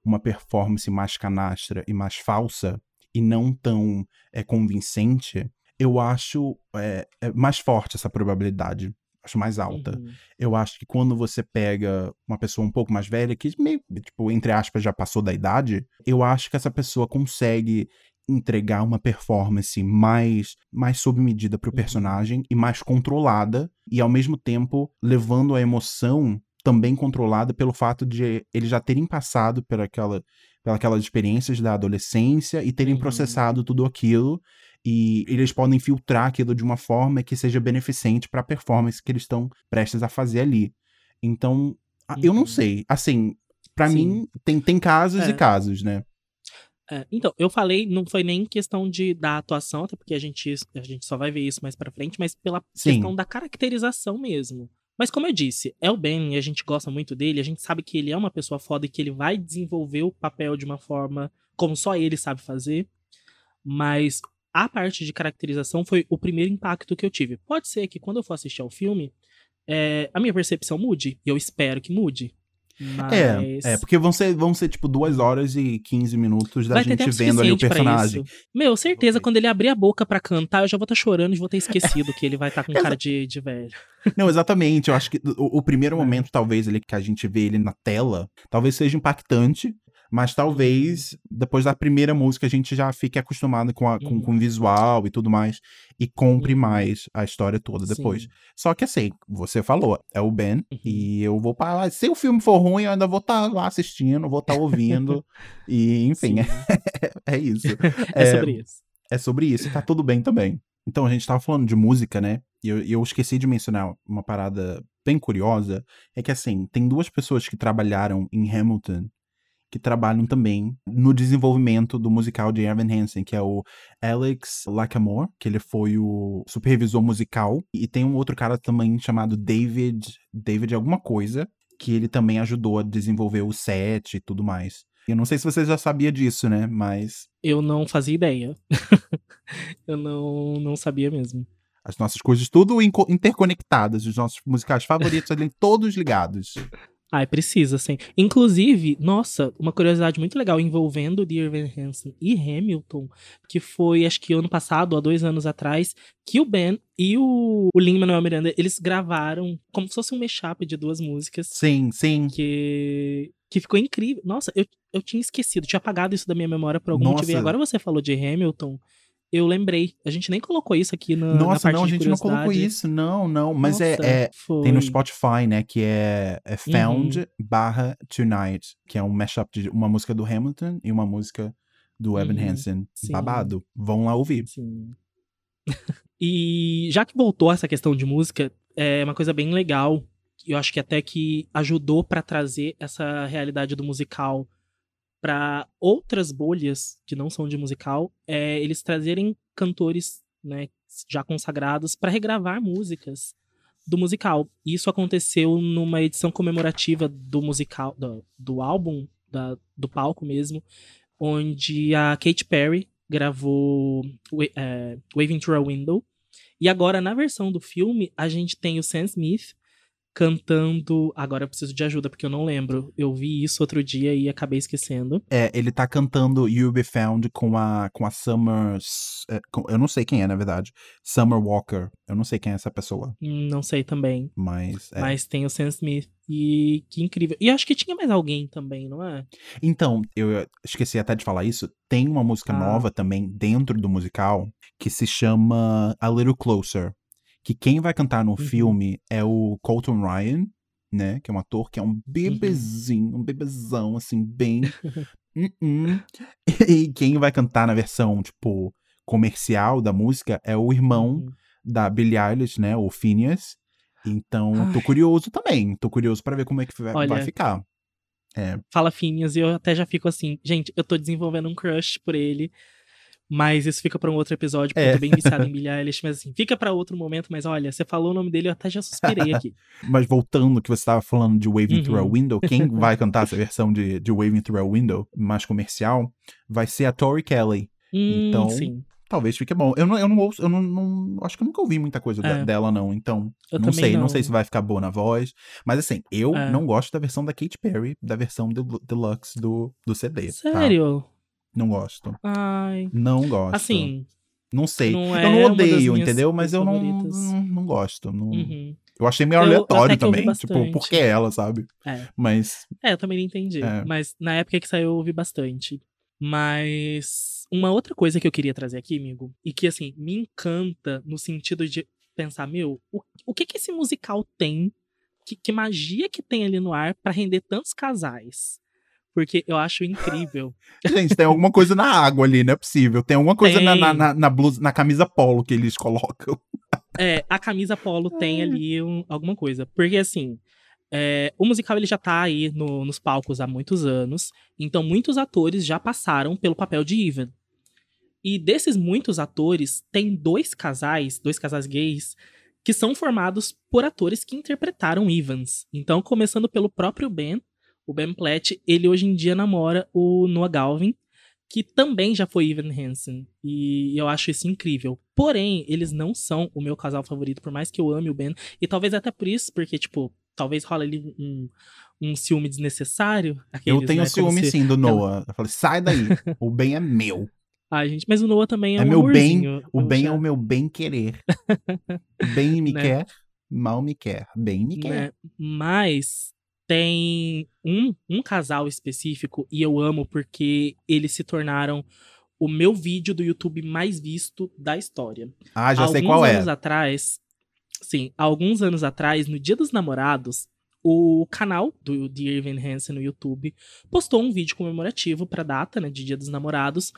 uma performance mais canastra e mais falsa e não tão é, convincente, eu acho é, é mais forte essa probabilidade. Acho mais alta. Uhum. Eu acho que quando você pega uma pessoa um pouco mais velha, que meio, tipo, entre aspas, já passou da idade, eu acho que essa pessoa consegue entregar uma performance mais, mais sob medida pro Uhum. personagem e mais controlada, e ao mesmo tempo levando a emoção também controlada pelo fato de eles já terem passado por aquela, pelas experiências da adolescência e terem Uhum. processado tudo aquilo e eles podem filtrar aquilo de uma forma que seja beneficente para a performance que eles estão prestes a fazer ali. Então, uhum. eu não uhum. sei. Assim, para mim, tem, tem casos é. e casos, né? É, então, eu falei, não foi nem questão de da atuação, até porque a gente, a gente só vai ver isso mais pra frente, mas pela Sim. questão da caracterização mesmo. Mas como eu disse, é o Ben e a gente gosta muito dele, a gente sabe que ele é uma pessoa foda e que ele vai desenvolver o papel de uma forma como só ele sabe fazer. Mas a parte de caracterização foi o primeiro impacto que eu tive. Pode ser que quando eu for assistir ao filme, é, a minha percepção mude, e eu espero que mude. Mas... É, é, porque vão ser, vão ser tipo duas horas e 15 minutos da Vai gente vendo ali o personagem. Meu, certeza, okay. quando ele abrir a boca para cantar, eu já vou estar tá chorando e vou ter esquecido que ele vai estar tá com cara de, de velho. Não, exatamente. Eu acho que o, o primeiro é. momento, talvez, ele, que a gente vê ele na tela, talvez seja impactante. Mas talvez, depois da primeira música, a gente já fique acostumado com, a, com, com o visual e tudo mais. E compre mais a história toda depois. Sim. Só que assim, você falou, é o Ben. Uhum. E eu vou para lá. Se o filme for ruim, eu ainda vou estar tá lá assistindo, vou estar tá ouvindo. e, enfim, é, é, isso. É, é, sobre isso. É sobre isso. E tá tudo bem também. Então, a gente tava falando de música, né? E eu, eu esqueci de mencionar uma parada bem curiosa. É que, assim, tem duas pessoas que trabalharam em Hamilton que trabalham também no desenvolvimento do musical de Evan Hansen, que é o Alex Lackamore, que ele foi o supervisor musical, e tem um outro cara também chamado David, David alguma coisa, que ele também ajudou a desenvolver o set e tudo mais. Eu não sei se você já sabia disso, né? Mas. Eu não fazia ideia. eu não, não sabia mesmo. As nossas coisas tudo interconectadas, os nossos musicais favoritos ali, todos ligados. Ai, precisa, sim. Inclusive, nossa, uma curiosidade muito legal envolvendo Dear Evan Hansen e Hamilton, que foi, acho que ano passado, há dois anos atrás, que o Ben e o, o Lin-Manuel Miranda, eles gravaram como se fosse um mashup de duas músicas. Sim, sim. Que, que ficou incrível. Nossa, eu, eu tinha esquecido, tinha apagado isso da minha memória por algum nossa. motivo. E agora você falou de Hamilton eu lembrei. A gente nem colocou isso aqui na, Nossa, na não, a gente não colocou isso. Não, não. Mas é, Nossa, é, é tem no Spotify, né? Que é, é Found uhum. barra Tonight, que é um mashup de uma música do Hamilton e uma música do Evan uhum. Hansen. Sim. Babado. Vão lá ouvir. Sim. e já que voltou essa questão de música, é uma coisa bem legal. Eu acho que até que ajudou para trazer essa realidade do musical para outras bolhas que não são de musical, é eles trazerem cantores, né, já consagrados para regravar músicas do musical. Isso aconteceu numa edição comemorativa do musical, do, do álbum, da, do palco mesmo, onde a Katy Perry gravou é, Waving Through a Window. E agora, na versão do filme, a gente tem o Sam Smith cantando. Agora eu preciso de ajuda, porque eu não lembro. Eu vi isso outro dia e acabei esquecendo. É, ele tá cantando You'll Be Found com a, com a Summer. Com, eu não sei quem é, na verdade. Summer Walker. Eu não sei quem é essa pessoa. Não sei também. Mas. É. Mas tem o Sam Smith. E que incrível. E acho que tinha mais alguém também, não é? Então, eu esqueci até de falar isso. Tem uma música ah. nova também dentro do musical que se chama A Little Closer que quem vai cantar no uhum. filme é o Colton Ryan, né? Que é um ator que é um uhum. bebezinho, uhum. um bebezão, assim, bem. uh -uh. E quem vai cantar na versão, tipo, comercial da música é o irmão uhum. da Billie Eilish, né? O Phineas. Então, Ai. tô curioso também. Tô curioso para ver como é que vai, Olha, vai ficar. É. Fala Phineas e eu até já fico assim, gente, eu tô desenvolvendo um crush por ele. Mas isso fica para um outro episódio, porque é. eu tô bem viciado em Billie Eilish, mas assim, fica para outro momento, mas olha, você falou o nome dele, eu até já suspirei aqui. mas voltando que você estava falando de Waving uhum. Through a. Window, quem vai cantar essa versão de, de Waving Through a Window, mais comercial, vai ser a Tori Kelly. Hum, então, sim. talvez fique bom. Eu não, eu não ouço, eu não, não acho que eu nunca ouvi muita coisa é. dela, não. Então, eu não sei, não. não. sei se vai ficar boa na voz. Mas assim, eu é. não gosto da versão da Katy Perry, da versão deluxe do, do CD. Tá? Sério? Tá? Não gosto. Ai. Não gosto. Assim. Não sei. Não eu não é odeio, entendeu? Mas eu não, não, não, gosto. Não... Uhum. Eu achei meio aleatório eu, também. Tipo, por que ela, sabe? É. Mas. É, eu também não entendi. É. Mas na época que saiu eu ouvi bastante. Mas uma outra coisa que eu queria trazer aqui, amigo, e que assim, me encanta no sentido de pensar, meu, o, o que que esse musical tem? Que, que magia que tem ali no ar para render tantos casais? Porque eu acho incrível. Gente, tem alguma coisa na água ali, não é possível. Tem alguma coisa na, na, na, na blusa, na camisa polo que eles colocam. É, a camisa polo tem ali um, alguma coisa. Porque assim, é, o musical ele já tá aí no, nos palcos há muitos anos, então muitos atores já passaram pelo papel de Ivan. E desses muitos atores, tem dois casais, dois casais gays, que são formados por atores que interpretaram Ivans. Então, começando pelo próprio Ben, o Ben Platt, ele hoje em dia namora o Noah Galvin, que também já foi Ivan Hansen. E eu acho isso incrível. Porém, eles não são o meu casal favorito, por mais que eu ame o Ben. E talvez até por isso, porque, tipo, talvez rola ali um, um ciúme desnecessário. Aqueles, eu tenho né, ciúme se... sim do Noah. Eu falei, sai daí, o bem é meu. Ai, gente, mas o Noah também é, é um meu amorzinho. bem, o bem já... é o meu bem querer. bem me né? quer, mal me quer, bem me quer. Né? Mas tem um, um casal específico e eu amo porque eles se tornaram o meu vídeo do YouTube mais visto da história. Ah, já sei qual é. Alguns anos atrás, Sim, alguns anos atrás, no Dia dos Namorados, o canal do The Irving Hansen no YouTube postou um vídeo comemorativo para a data, né, de Dia dos Namorados,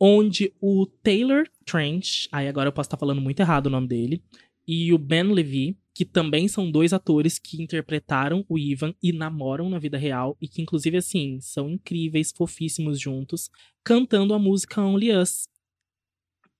onde o Taylor Trench, aí agora eu posso estar falando muito errado o nome dele, e o Ben Levy, que também são dois atores que interpretaram o Ivan e namoram na vida real e que inclusive assim, são incríveis, fofíssimos juntos, cantando a música Only Us,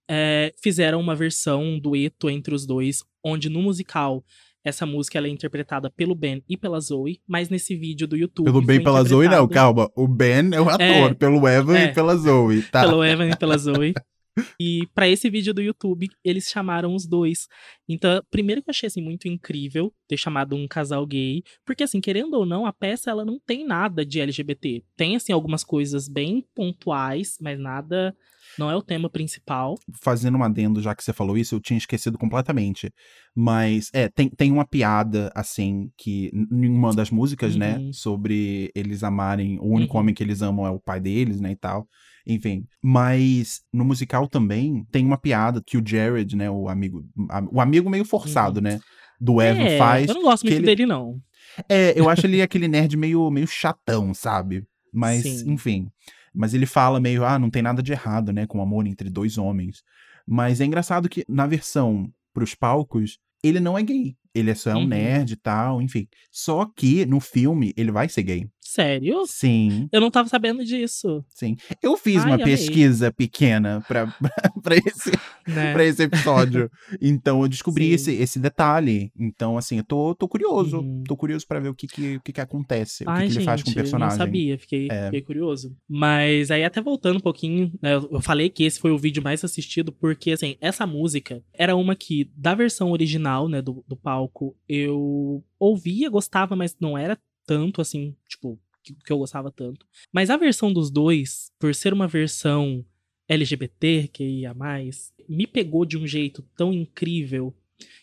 é, fizeram uma versão, um dueto entre os dois, onde no musical essa música é interpretada pelo Ben e pela Zoe, mas nesse vídeo do YouTube. Pelo Ben e pela Zoe, não, calma. O Ben é o ator, é, pelo Evan é, e pela Zoe, tá? Pelo Evan e pela Zoe. E para esse vídeo do YouTube, eles chamaram os dois. Então, primeiro que eu achei assim muito incrível ter chamado um casal gay, porque assim, querendo ou não, a peça ela não tem nada de LGBT. Tem assim algumas coisas bem pontuais, mas nada não é o tema principal. Fazendo um adendo, já que você falou isso, eu tinha esquecido completamente. Mas, é, tem, tem uma piada, assim, que em uma das músicas, né, uhum. né, sobre eles amarem, o único uhum. homem que eles amam é o pai deles, né, e tal. Enfim, mas no musical também tem uma piada que o Jared, né, o amigo, o amigo meio forçado, uhum. né, do Evan é, faz. Eu não gosto muito ele... dele, não. É, eu acho ele aquele nerd meio, meio chatão, sabe? Mas, Sim. enfim. Mas ele fala meio, ah, não tem nada de errado, né, com o amor entre dois homens. Mas é engraçado que na versão pros palcos, ele não é gay. Ele é só é um uhum. nerd e tal, enfim. Só que no filme ele vai ser gay. Sério? Sim. Eu não tava sabendo disso. Sim. Eu fiz Ai, uma amei. pesquisa pequena pra, pra, esse, né? pra esse episódio. então eu descobri esse, esse detalhe. Então, assim, eu tô, tô curioso. Uhum. Tô curioso pra ver o que que, o que, que acontece. Ai, o que, que gente, ele faz com o personagem. Eu não sabia, fiquei, é. fiquei curioso. Mas aí, até voltando um pouquinho, né, eu falei que esse foi o vídeo mais assistido, porque, assim, essa música era uma que, da versão original, né, do, do palco, eu ouvia, gostava, mas não era tanto assim, tipo, que, que eu gostava tanto. Mas a versão dos dois, por ser uma versão LGBT, que ia mais, me pegou de um jeito tão incrível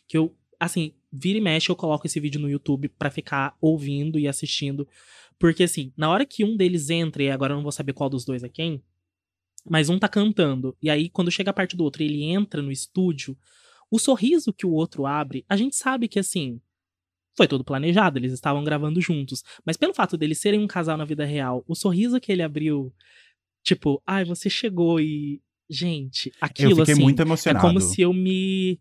que eu, assim, vira e mexe eu coloco esse vídeo no YouTube para ficar ouvindo e assistindo. Porque, assim, na hora que um deles entra, e agora eu não vou saber qual dos dois é quem, mas um tá cantando, e aí quando chega a parte do outro ele entra no estúdio, o sorriso que o outro abre, a gente sabe que, assim, foi tudo planejado, eles estavam gravando juntos. Mas pelo fato deles serem um casal na vida real, o sorriso que ele abriu, tipo, ai, você chegou e. Gente, aquilo eu fiquei assim. muito emocionado. É como se eu me.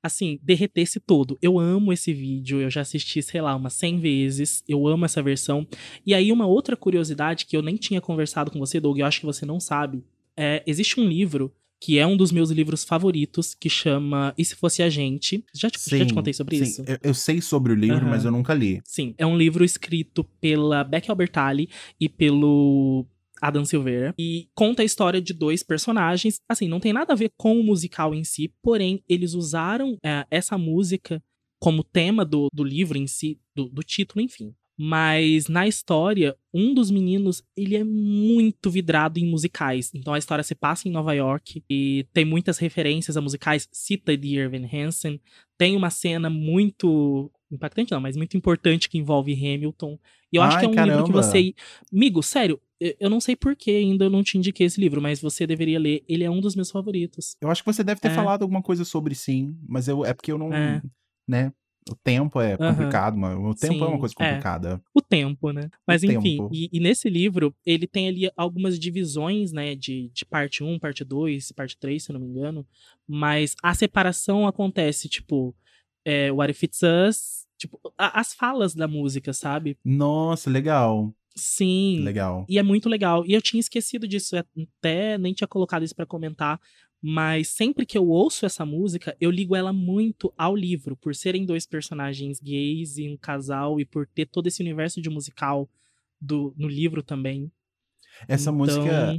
Assim, derretesse todo. Eu amo esse vídeo, eu já assisti, sei lá, umas 100 vezes. Eu amo essa versão. E aí, uma outra curiosidade que eu nem tinha conversado com você, Doug, eu acho que você não sabe. É, existe um livro que é um dos meus livros favoritos, que chama E Se Fosse a Gente. Já te, sim, já te contei sobre sim. isso? Eu, eu, sei sobre o livro, uhum. mas eu nunca li. Sim, é um livro escrito pela Becky Albertalli e pelo Adam Silveira e conta a história de dois personagens. Assim, não tem nada a ver com o musical em si, porém, eles usaram é, essa música como tema do, do livro em si, do, do título, enfim. Mas na história, um dos meninos, ele é muito vidrado em musicais. Então a história se passa em Nova York e tem muitas referências a musicais. Cita de Irving Hansen. Tem uma cena muito impactante não, mas muito importante que envolve Hamilton. E eu Ai, acho que é um caramba. livro que você... Amigo, sério, eu não sei por que ainda eu não te indiquei esse livro, mas você deveria ler. Ele é um dos meus favoritos. Eu acho que você deve ter é. falado alguma coisa sobre sim, mas eu, é porque eu não... É. Né? O tempo é complicado, mas o tempo Sim, é uma coisa é. complicada. O tempo, né? Mas enfim, tempo. e, e nesse livro, ele tem ali algumas divisões, né? De, de parte 1, parte 2, parte 3, se eu não me engano. Mas a separação acontece, tipo, é, What If It's Us, tipo, a- as falas da música, sabe? Nossa, legal. Sim. Legal. E é muito legal. E eu tinha esquecido disso, até nem tinha colocado isso pra comentar. Mas sempre que eu ouço essa música, eu ligo ela muito ao livro, por serem dois personagens gays e um casal, e por ter todo esse universo de musical do, no livro também. Essa Então, música,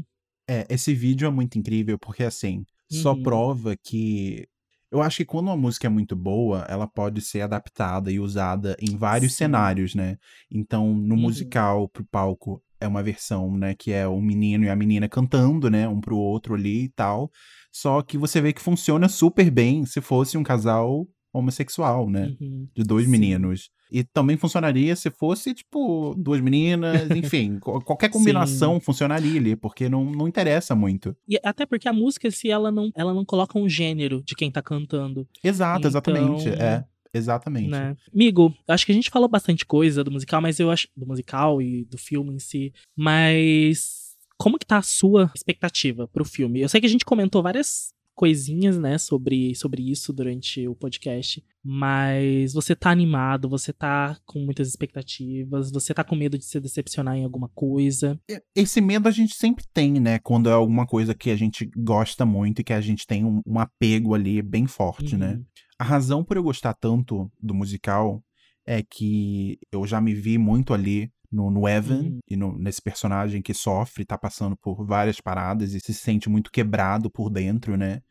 é, esse vídeo é muito incrível porque assim, só Uhum. prova que eu acho que quando uma música é muito boa, ela pode ser adaptada e usada em vários Sim. cenários, né? Então, no Uhum. musical pro palco é uma versão, né, que é o menino e a menina cantando, né, um pro outro ali e tal. Só que você vê que funciona super bem se fosse um casal homossexual, né? Uhum. de dois Sim. meninos. E também funcionaria se fosse, tipo, duas meninas, enfim, qual- qualquer combinação funcionaria ali, porque não, não interessa muito. E até porque a música, se ela não, ela não coloca um gênero de quem tá cantando, Exato, exatamente. Então, É, exatamente. né? Amigo, acho que a gente falou bastante coisa do musical, mas eu acho. Do musical e do filme em si. Mas. Como que tá a sua expectativa pro filme? Eu sei que a gente comentou várias coisinhas, né, sobre, sobre isso durante o podcast. Mas você tá animado, você tá com muitas expectativas, você tá com medo de se decepcionar em alguma coisa. E- Esse medo a gente sempre tem, né? Quando é alguma coisa que a gente gosta muito e que a gente tem um, um apego ali bem forte, né? Uhum. A razão por eu gostar tanto do musical é que eu já me vi muito ali no, no Evan Uhum. e no- nesse personagem que sofre, tá passando por várias paradas e se sente muito quebrado por dentro, né?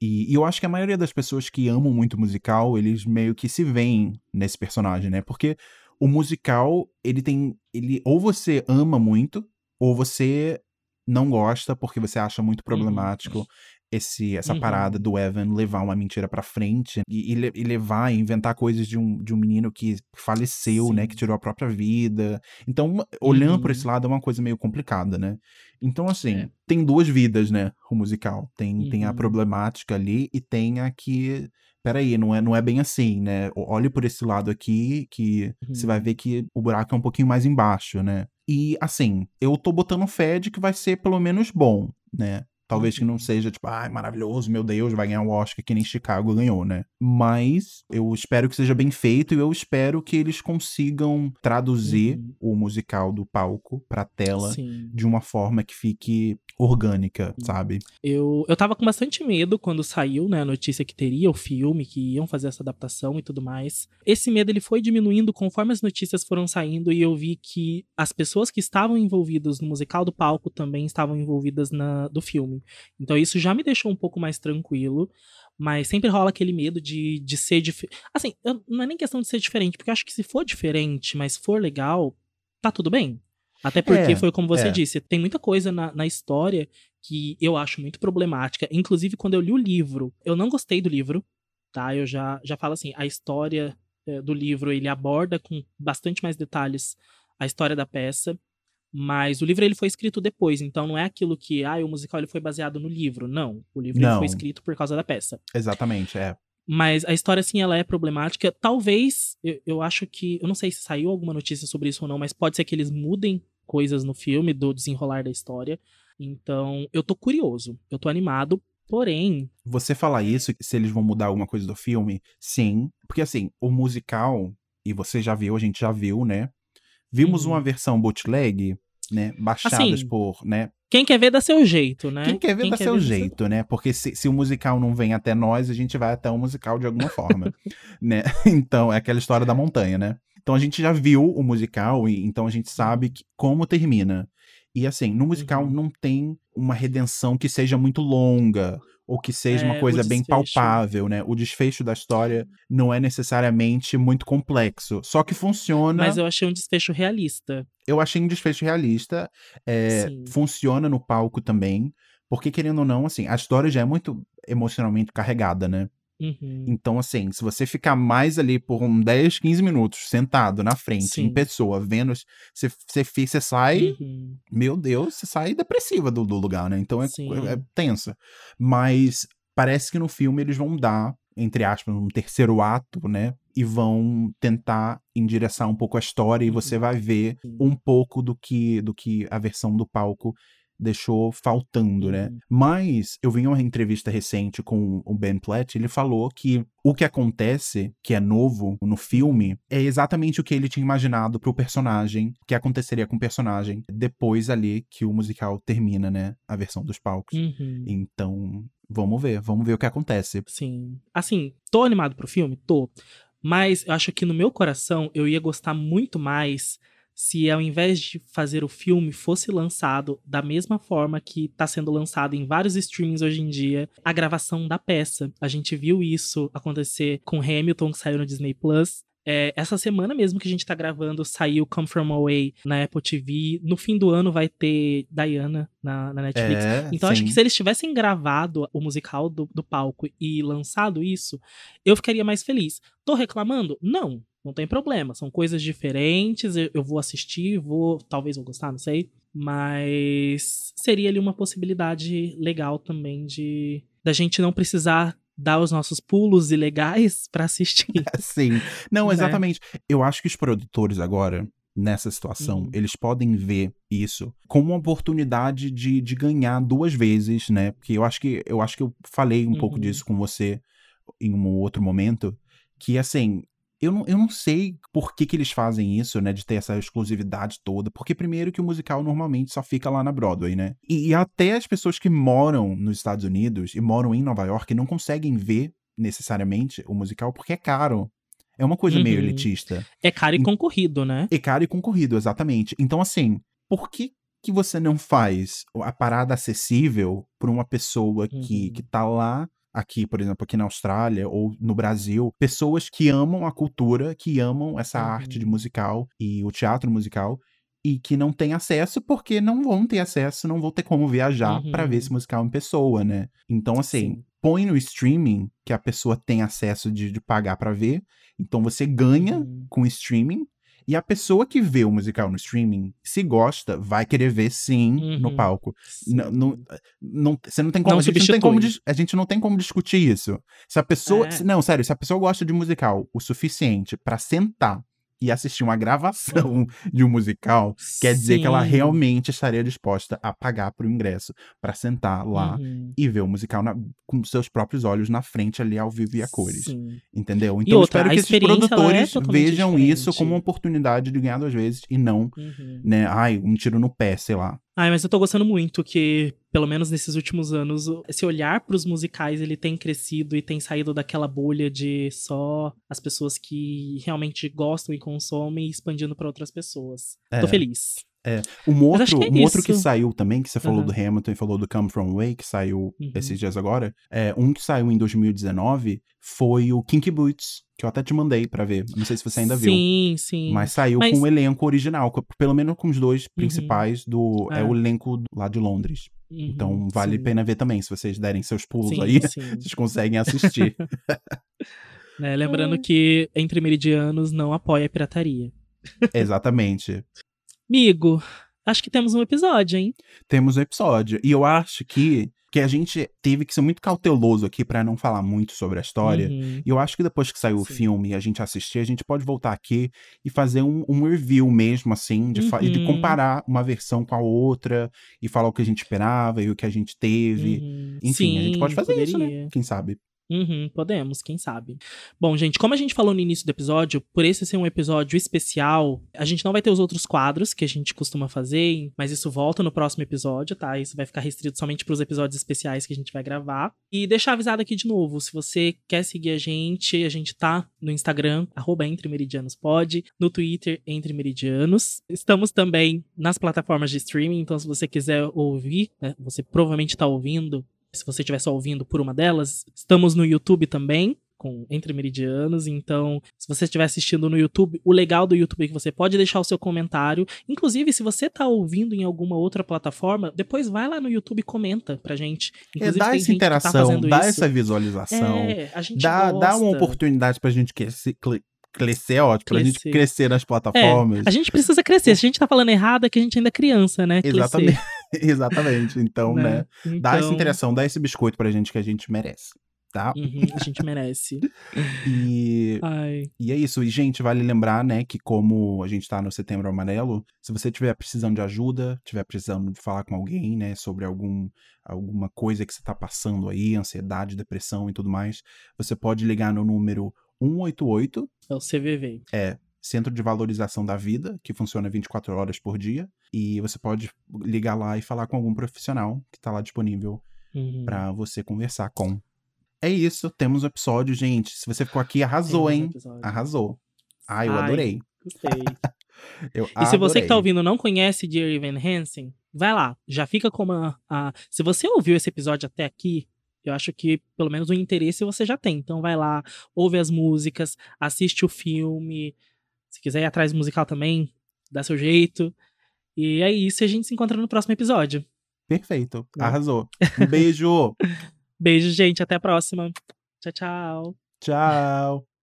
E, e eu acho que a maioria das pessoas que amam muito musical, eles meio que se veem nesse personagem, né? Porque o musical, ele tem. ele Ou você ama muito, ou você não gosta porque você acha muito problemático esse, essa Uhum. parada do Evan levar uma mentira pra frente e, e e levar e inventar coisas de um, de um menino que faleceu, né? Sim. Que tirou a própria vida. Então, olhando por Uhum. esse lado, é uma coisa meio complicada, né? Então, assim, É. tem duas vidas, né? O musical. Tem, tem a Uhum. problemática ali e tem a que. Peraí, não é, não é bem assim, né? Olhe por esse lado aqui que você vai Uhum. ver que o buraco é um pouquinho mais embaixo, né? E, assim, eu tô botando fé de que vai ser pelo menos bom, né? Talvez que não Uhum. seja, tipo, ai, maravilhoso, meu Deus, vai ganhar o Oscar que nem Chicago ganhou, né? Mas eu espero que seja bem feito e eu espero que eles consigam traduzir Uhum. o musical do palco pra tela Sim. de uma forma que fique orgânica, sabe? Eu, eu tava com bastante medo quando saiu, né, a notícia que teria o filme, que iam fazer essa adaptação e tudo mais. Esse medo ele foi diminuindo conforme as notícias foram saindo e eu vi que as pessoas que estavam envolvidas no musical do palco também estavam envolvidas na do filme. Então isso já me deixou um pouco mais tranquilo, mas sempre rola aquele medo de, de ser diferente. Assim, eu- não é nem questão de ser diferente, porque eu acho que se for diferente, mas for legal, tá tudo bem. Até porque É, foi como você é. disse, tem muita coisa na, na história que eu acho muito problemática. Inclusive, quando eu li o livro, eu não gostei do livro, tá? Eu já, já falo assim, a história eh, do livro, ele aborda com bastante mais detalhes a história da peça, mas o livro ele foi escrito depois, então não é aquilo que, ah, o musical ele foi baseado no livro. Não, o livro Não. foi escrito por causa da peça. Exatamente, é. Mas a história, sim, ela é problemática. Talvez, eu, eu acho que. Eu não sei se saiu alguma notícia sobre isso ou não, mas pode ser que eles mudem coisas no filme, do desenrolar da história. Então, eu tô curioso, eu tô animado. Porém, Você falar isso, se eles vão mudar alguma coisa do filme, sim. Porque assim, o musical, e você já viu, a gente já viu, né? Vimos Uhum. uma versão bootleg, né? Baixadas Assim, por, né? quem quer ver dá seu jeito, né? Quem quer ver dá seu dá jeito, né? Porque se, se o musical não vem até nós, a gente vai até o musical de alguma forma, né? Então, é aquela história da montanha, né? Então a gente já viu o musical, e então a gente sabe que- como termina. E assim, no musical Uhum. não tem uma redenção que seja muito longa, ou que seja É, uma coisa bem palpável, né? O desfecho da história não é necessariamente muito complexo. Só que funciona. Mas eu achei um desfecho realista. Eu achei um desfecho realista. é, funciona no palco também. Porque, querendo ou não, assim, a história já é muito emocionalmente carregada, né? Uhum. Então, assim, se você ficar mais ali por um 10, 15 minutos sentado na frente, em Sim. pessoa, vendo, você, você, sai, Uhum. meu Deus, você sai depressiva do, do lugar, né? Então é, Sim. é tensa. Mas parece que no filme eles vão dar, entre aspas, um terceiro ato, né? e vão tentar endereçar um pouco a história e você Uhum. vai ver um pouco do que do que a versão do palco deixou faltando, né? Uhum. Mas eu vi uma entrevista recente com o Ben Platt, ele falou que o que acontece, que é novo no filme, é exatamente o que ele tinha imaginado pro personagem, que aconteceria com o personagem depois ali que o musical termina, né? A versão dos palcos. Uhum. Então, vamos ver, vamos ver o que acontece. Sim. Assim, tô animado pro filme? Tô. Mas eu acho que no meu coração eu ia gostar muito mais se ao invés de fazer o filme fosse lançado da mesma forma que tá sendo lançado em vários streamings hoje em dia, a gravação da peça. A gente viu isso acontecer com Hamilton, que saiu no Disney Plus. É, essa semana mesmo que a gente tá gravando, saiu Come From Away na Apple TV. No fim do ano vai ter Diana na, na Netflix. É, Então acho sim. que se eles tivessem gravado o musical do, do palco e lançado isso, eu ficaria mais feliz. Tô reclamando? Não, não tem problema. São coisas diferentes, eu, vou assistir, vou, talvez vou gostar, não sei. Mas seria ali uma possibilidade legal também de da gente não precisar dar os nossos pulos ilegais pra assistir. Sim. Não, Né? exatamente. Eu acho que os produtores agora, nessa situação, Uhum. eles podem ver isso como uma oportunidade de, de ganhar duas vezes, né? Porque eu acho que eu acho que eu falei um pouco Uhum. disso com você em um outro momento. Que assim. Eu não, eu não sei por que, que eles fazem isso, né? De ter essa exclusividade toda. Porque, primeiro, que o musical normalmente só fica lá na Broadway, né? E, e até as pessoas que moram nos Estados Unidos e moram em Nova York não conseguem ver necessariamente o musical porque é caro. É uma coisa meio Uhum. elitista. É caro e concorrido, né? E caro e concorrido, exatamente. Então, assim, por que, que você não faz a parada acessível para uma pessoa que, Uhum. que tá lá, aqui, por exemplo, aqui na Austrália ou no Brasil, pessoas que amam a cultura, que amam essa arte de Uhum. musical e o teatro musical. E que não têm acesso porque não vão ter acesso, não vão ter como viajar pra ver Uhum. esse musical em pessoa, né? Então, assim, Sim. põe no streaming que a pessoa tem acesso de, de pagar pra ver. Então você ganha Uhum. com streaming. E a pessoa que vê o musical no streaming, se gosta, vai querer ver sim no Uhum. palco. Sim. Não, não, não- você não tem como, Não a, gente não tem como a gente não tem como discutir isso. Se a pessoa, É. não, sério, se a pessoa gosta de musical o suficiente pra sentar e assistir uma gravação de um musical, quer dizer que ela Sim. realmente estaria disposta a pagar por ingresso pra sentar lá Uhum. e ver o musical na- com seus próprios olhos na frente ali ao vivo e a cores. Sim. Entendeu? Então eu outra, espero que esses é produtores totalmente vejam isso diferente. como uma oportunidade de ganhar duas vezes e não, Uhum. né, ai, um tiro no pé, sei lá. Ai, mas eu tô gostando muito que, pelo menos nesses últimos anos, esse olhar pros musicais, ele tem crescido e tem saído daquela bolha de só as pessoas que realmente gostam e consomem e expandindo pra outras pessoas. É. Tô feliz. Um Mas acho outro, que é um outro que saiu também, que você falou Aham. do Hamilton e falou do Come From Away, que saiu Uhum. esses dias agora, é, um que saiu em 2019 foi o Kinky Boots, que eu até te mandei pra ver. Não sei se você ainda viu. Sim, sim. Mas saiu Mas- com o elenco original, com- pelo menos com os dois principais do. É. É. o elenco lá de Londres. Uhum, Então vale a sim. pena ver também, se vocês derem seus pulos Sim, aí, sim. vocês conseguem assistir. Né, lembrando que Entre Meridianos não apoia a pirataria. Exatamente. Amigo, acho que temos um episódio, hein? Temos um episódio. E eu acho que, que a gente teve que ser muito cauteloso aqui pra não falar muito sobre a história. Uhum. E eu acho que depois que saiu o Sim. filme e a gente assistir, a gente pode voltar aqui e fazer um, um review mesmo, assim, de, e de Uhum. comparar uma versão com a outra e falar o que a gente esperava e o que a gente teve. Uhum. Enfim, a gente Sim, pode fazer isso, né? poderia. Quem sabe? Uhum, podemos, quem sabe. Bom, gente, como a gente falou no início do episódio, por esse ser um episódio especial, a gente não vai ter os outros quadros que a gente costuma fazer, mas isso volta no próximo episódio, tá? Isso vai ficar restrito somente para os episódios especiais que a gente vai gravar. E deixar avisado aqui de novo, se você quer seguir a gente, a gente tá no Instagram, arroba Entre Meridianos Pod, no Twitter, Entre Meridianos. Estamos também nas plataformas de streaming, então se você quiser ouvir, né, você provavelmente tá ouvindo se você estiver só ouvindo por uma delas, estamos no YouTube também, com Entre Meridianos. Então, se você estiver assistindo no YouTube, o legal do YouTube é que você pode deixar o seu comentário. Inclusive, se você está ouvindo em alguma outra plataforma, depois vai lá no YouTube e comenta pra gente. É, Inclusive, dá tem essa gente que tá interação, fazendo dá isso. essa visualização, É, a gente dá, dá uma gosta. oportunidade pra gente cle- crescer é ótimo, pra gente Crescer. crescer nas É, plataformas. a gente precisa crescer. Se a gente tá falando errado, é que a gente ainda é criança, né? Crescer, Exatamente. Exatamente. Então, né? Dá essa Então, interação, dá esse biscoito pra gente que a gente merece. tá? Uhum, a gente merece. E, Ai. e é isso. E, gente, vale lembrar, né, que como a gente tá no Setembro Amarelo, se você tiver precisando de ajuda, tiver precisando de falar com alguém, né, sobre algum, alguma coisa que você tá passando aí, ansiedade, depressão e tudo mais, você pode ligar no número 188, É o CVV. é Centro de Valorização da Vida, que funciona 24 horas por dia, e você pode ligar lá e falar com algum profissional que tá lá disponível Uhum. pra você conversar com. É isso, temos o episódio, gente. Se você ficou aqui, arrasou, Temos um hein? episódio. Arrasou. Ai, eu Ai, adorei. Gostei. Eu E se você que tá adorei. ouvindo não conhece Dear Evan Hansen, vai lá. Já fica como a, a- Se você ouviu esse episódio até aqui, eu acho que pelo menos o interesse você já tem. Então vai lá, ouve as músicas, assiste o filme. Se quiser ir atrás do musical também, dá seu jeito. E é isso, e a gente se encontra no próximo episódio. Perfeito. Né? Arrasou. Um beijo. Beijo, gente. Até a próxima. Tchau, tchau. Tchau.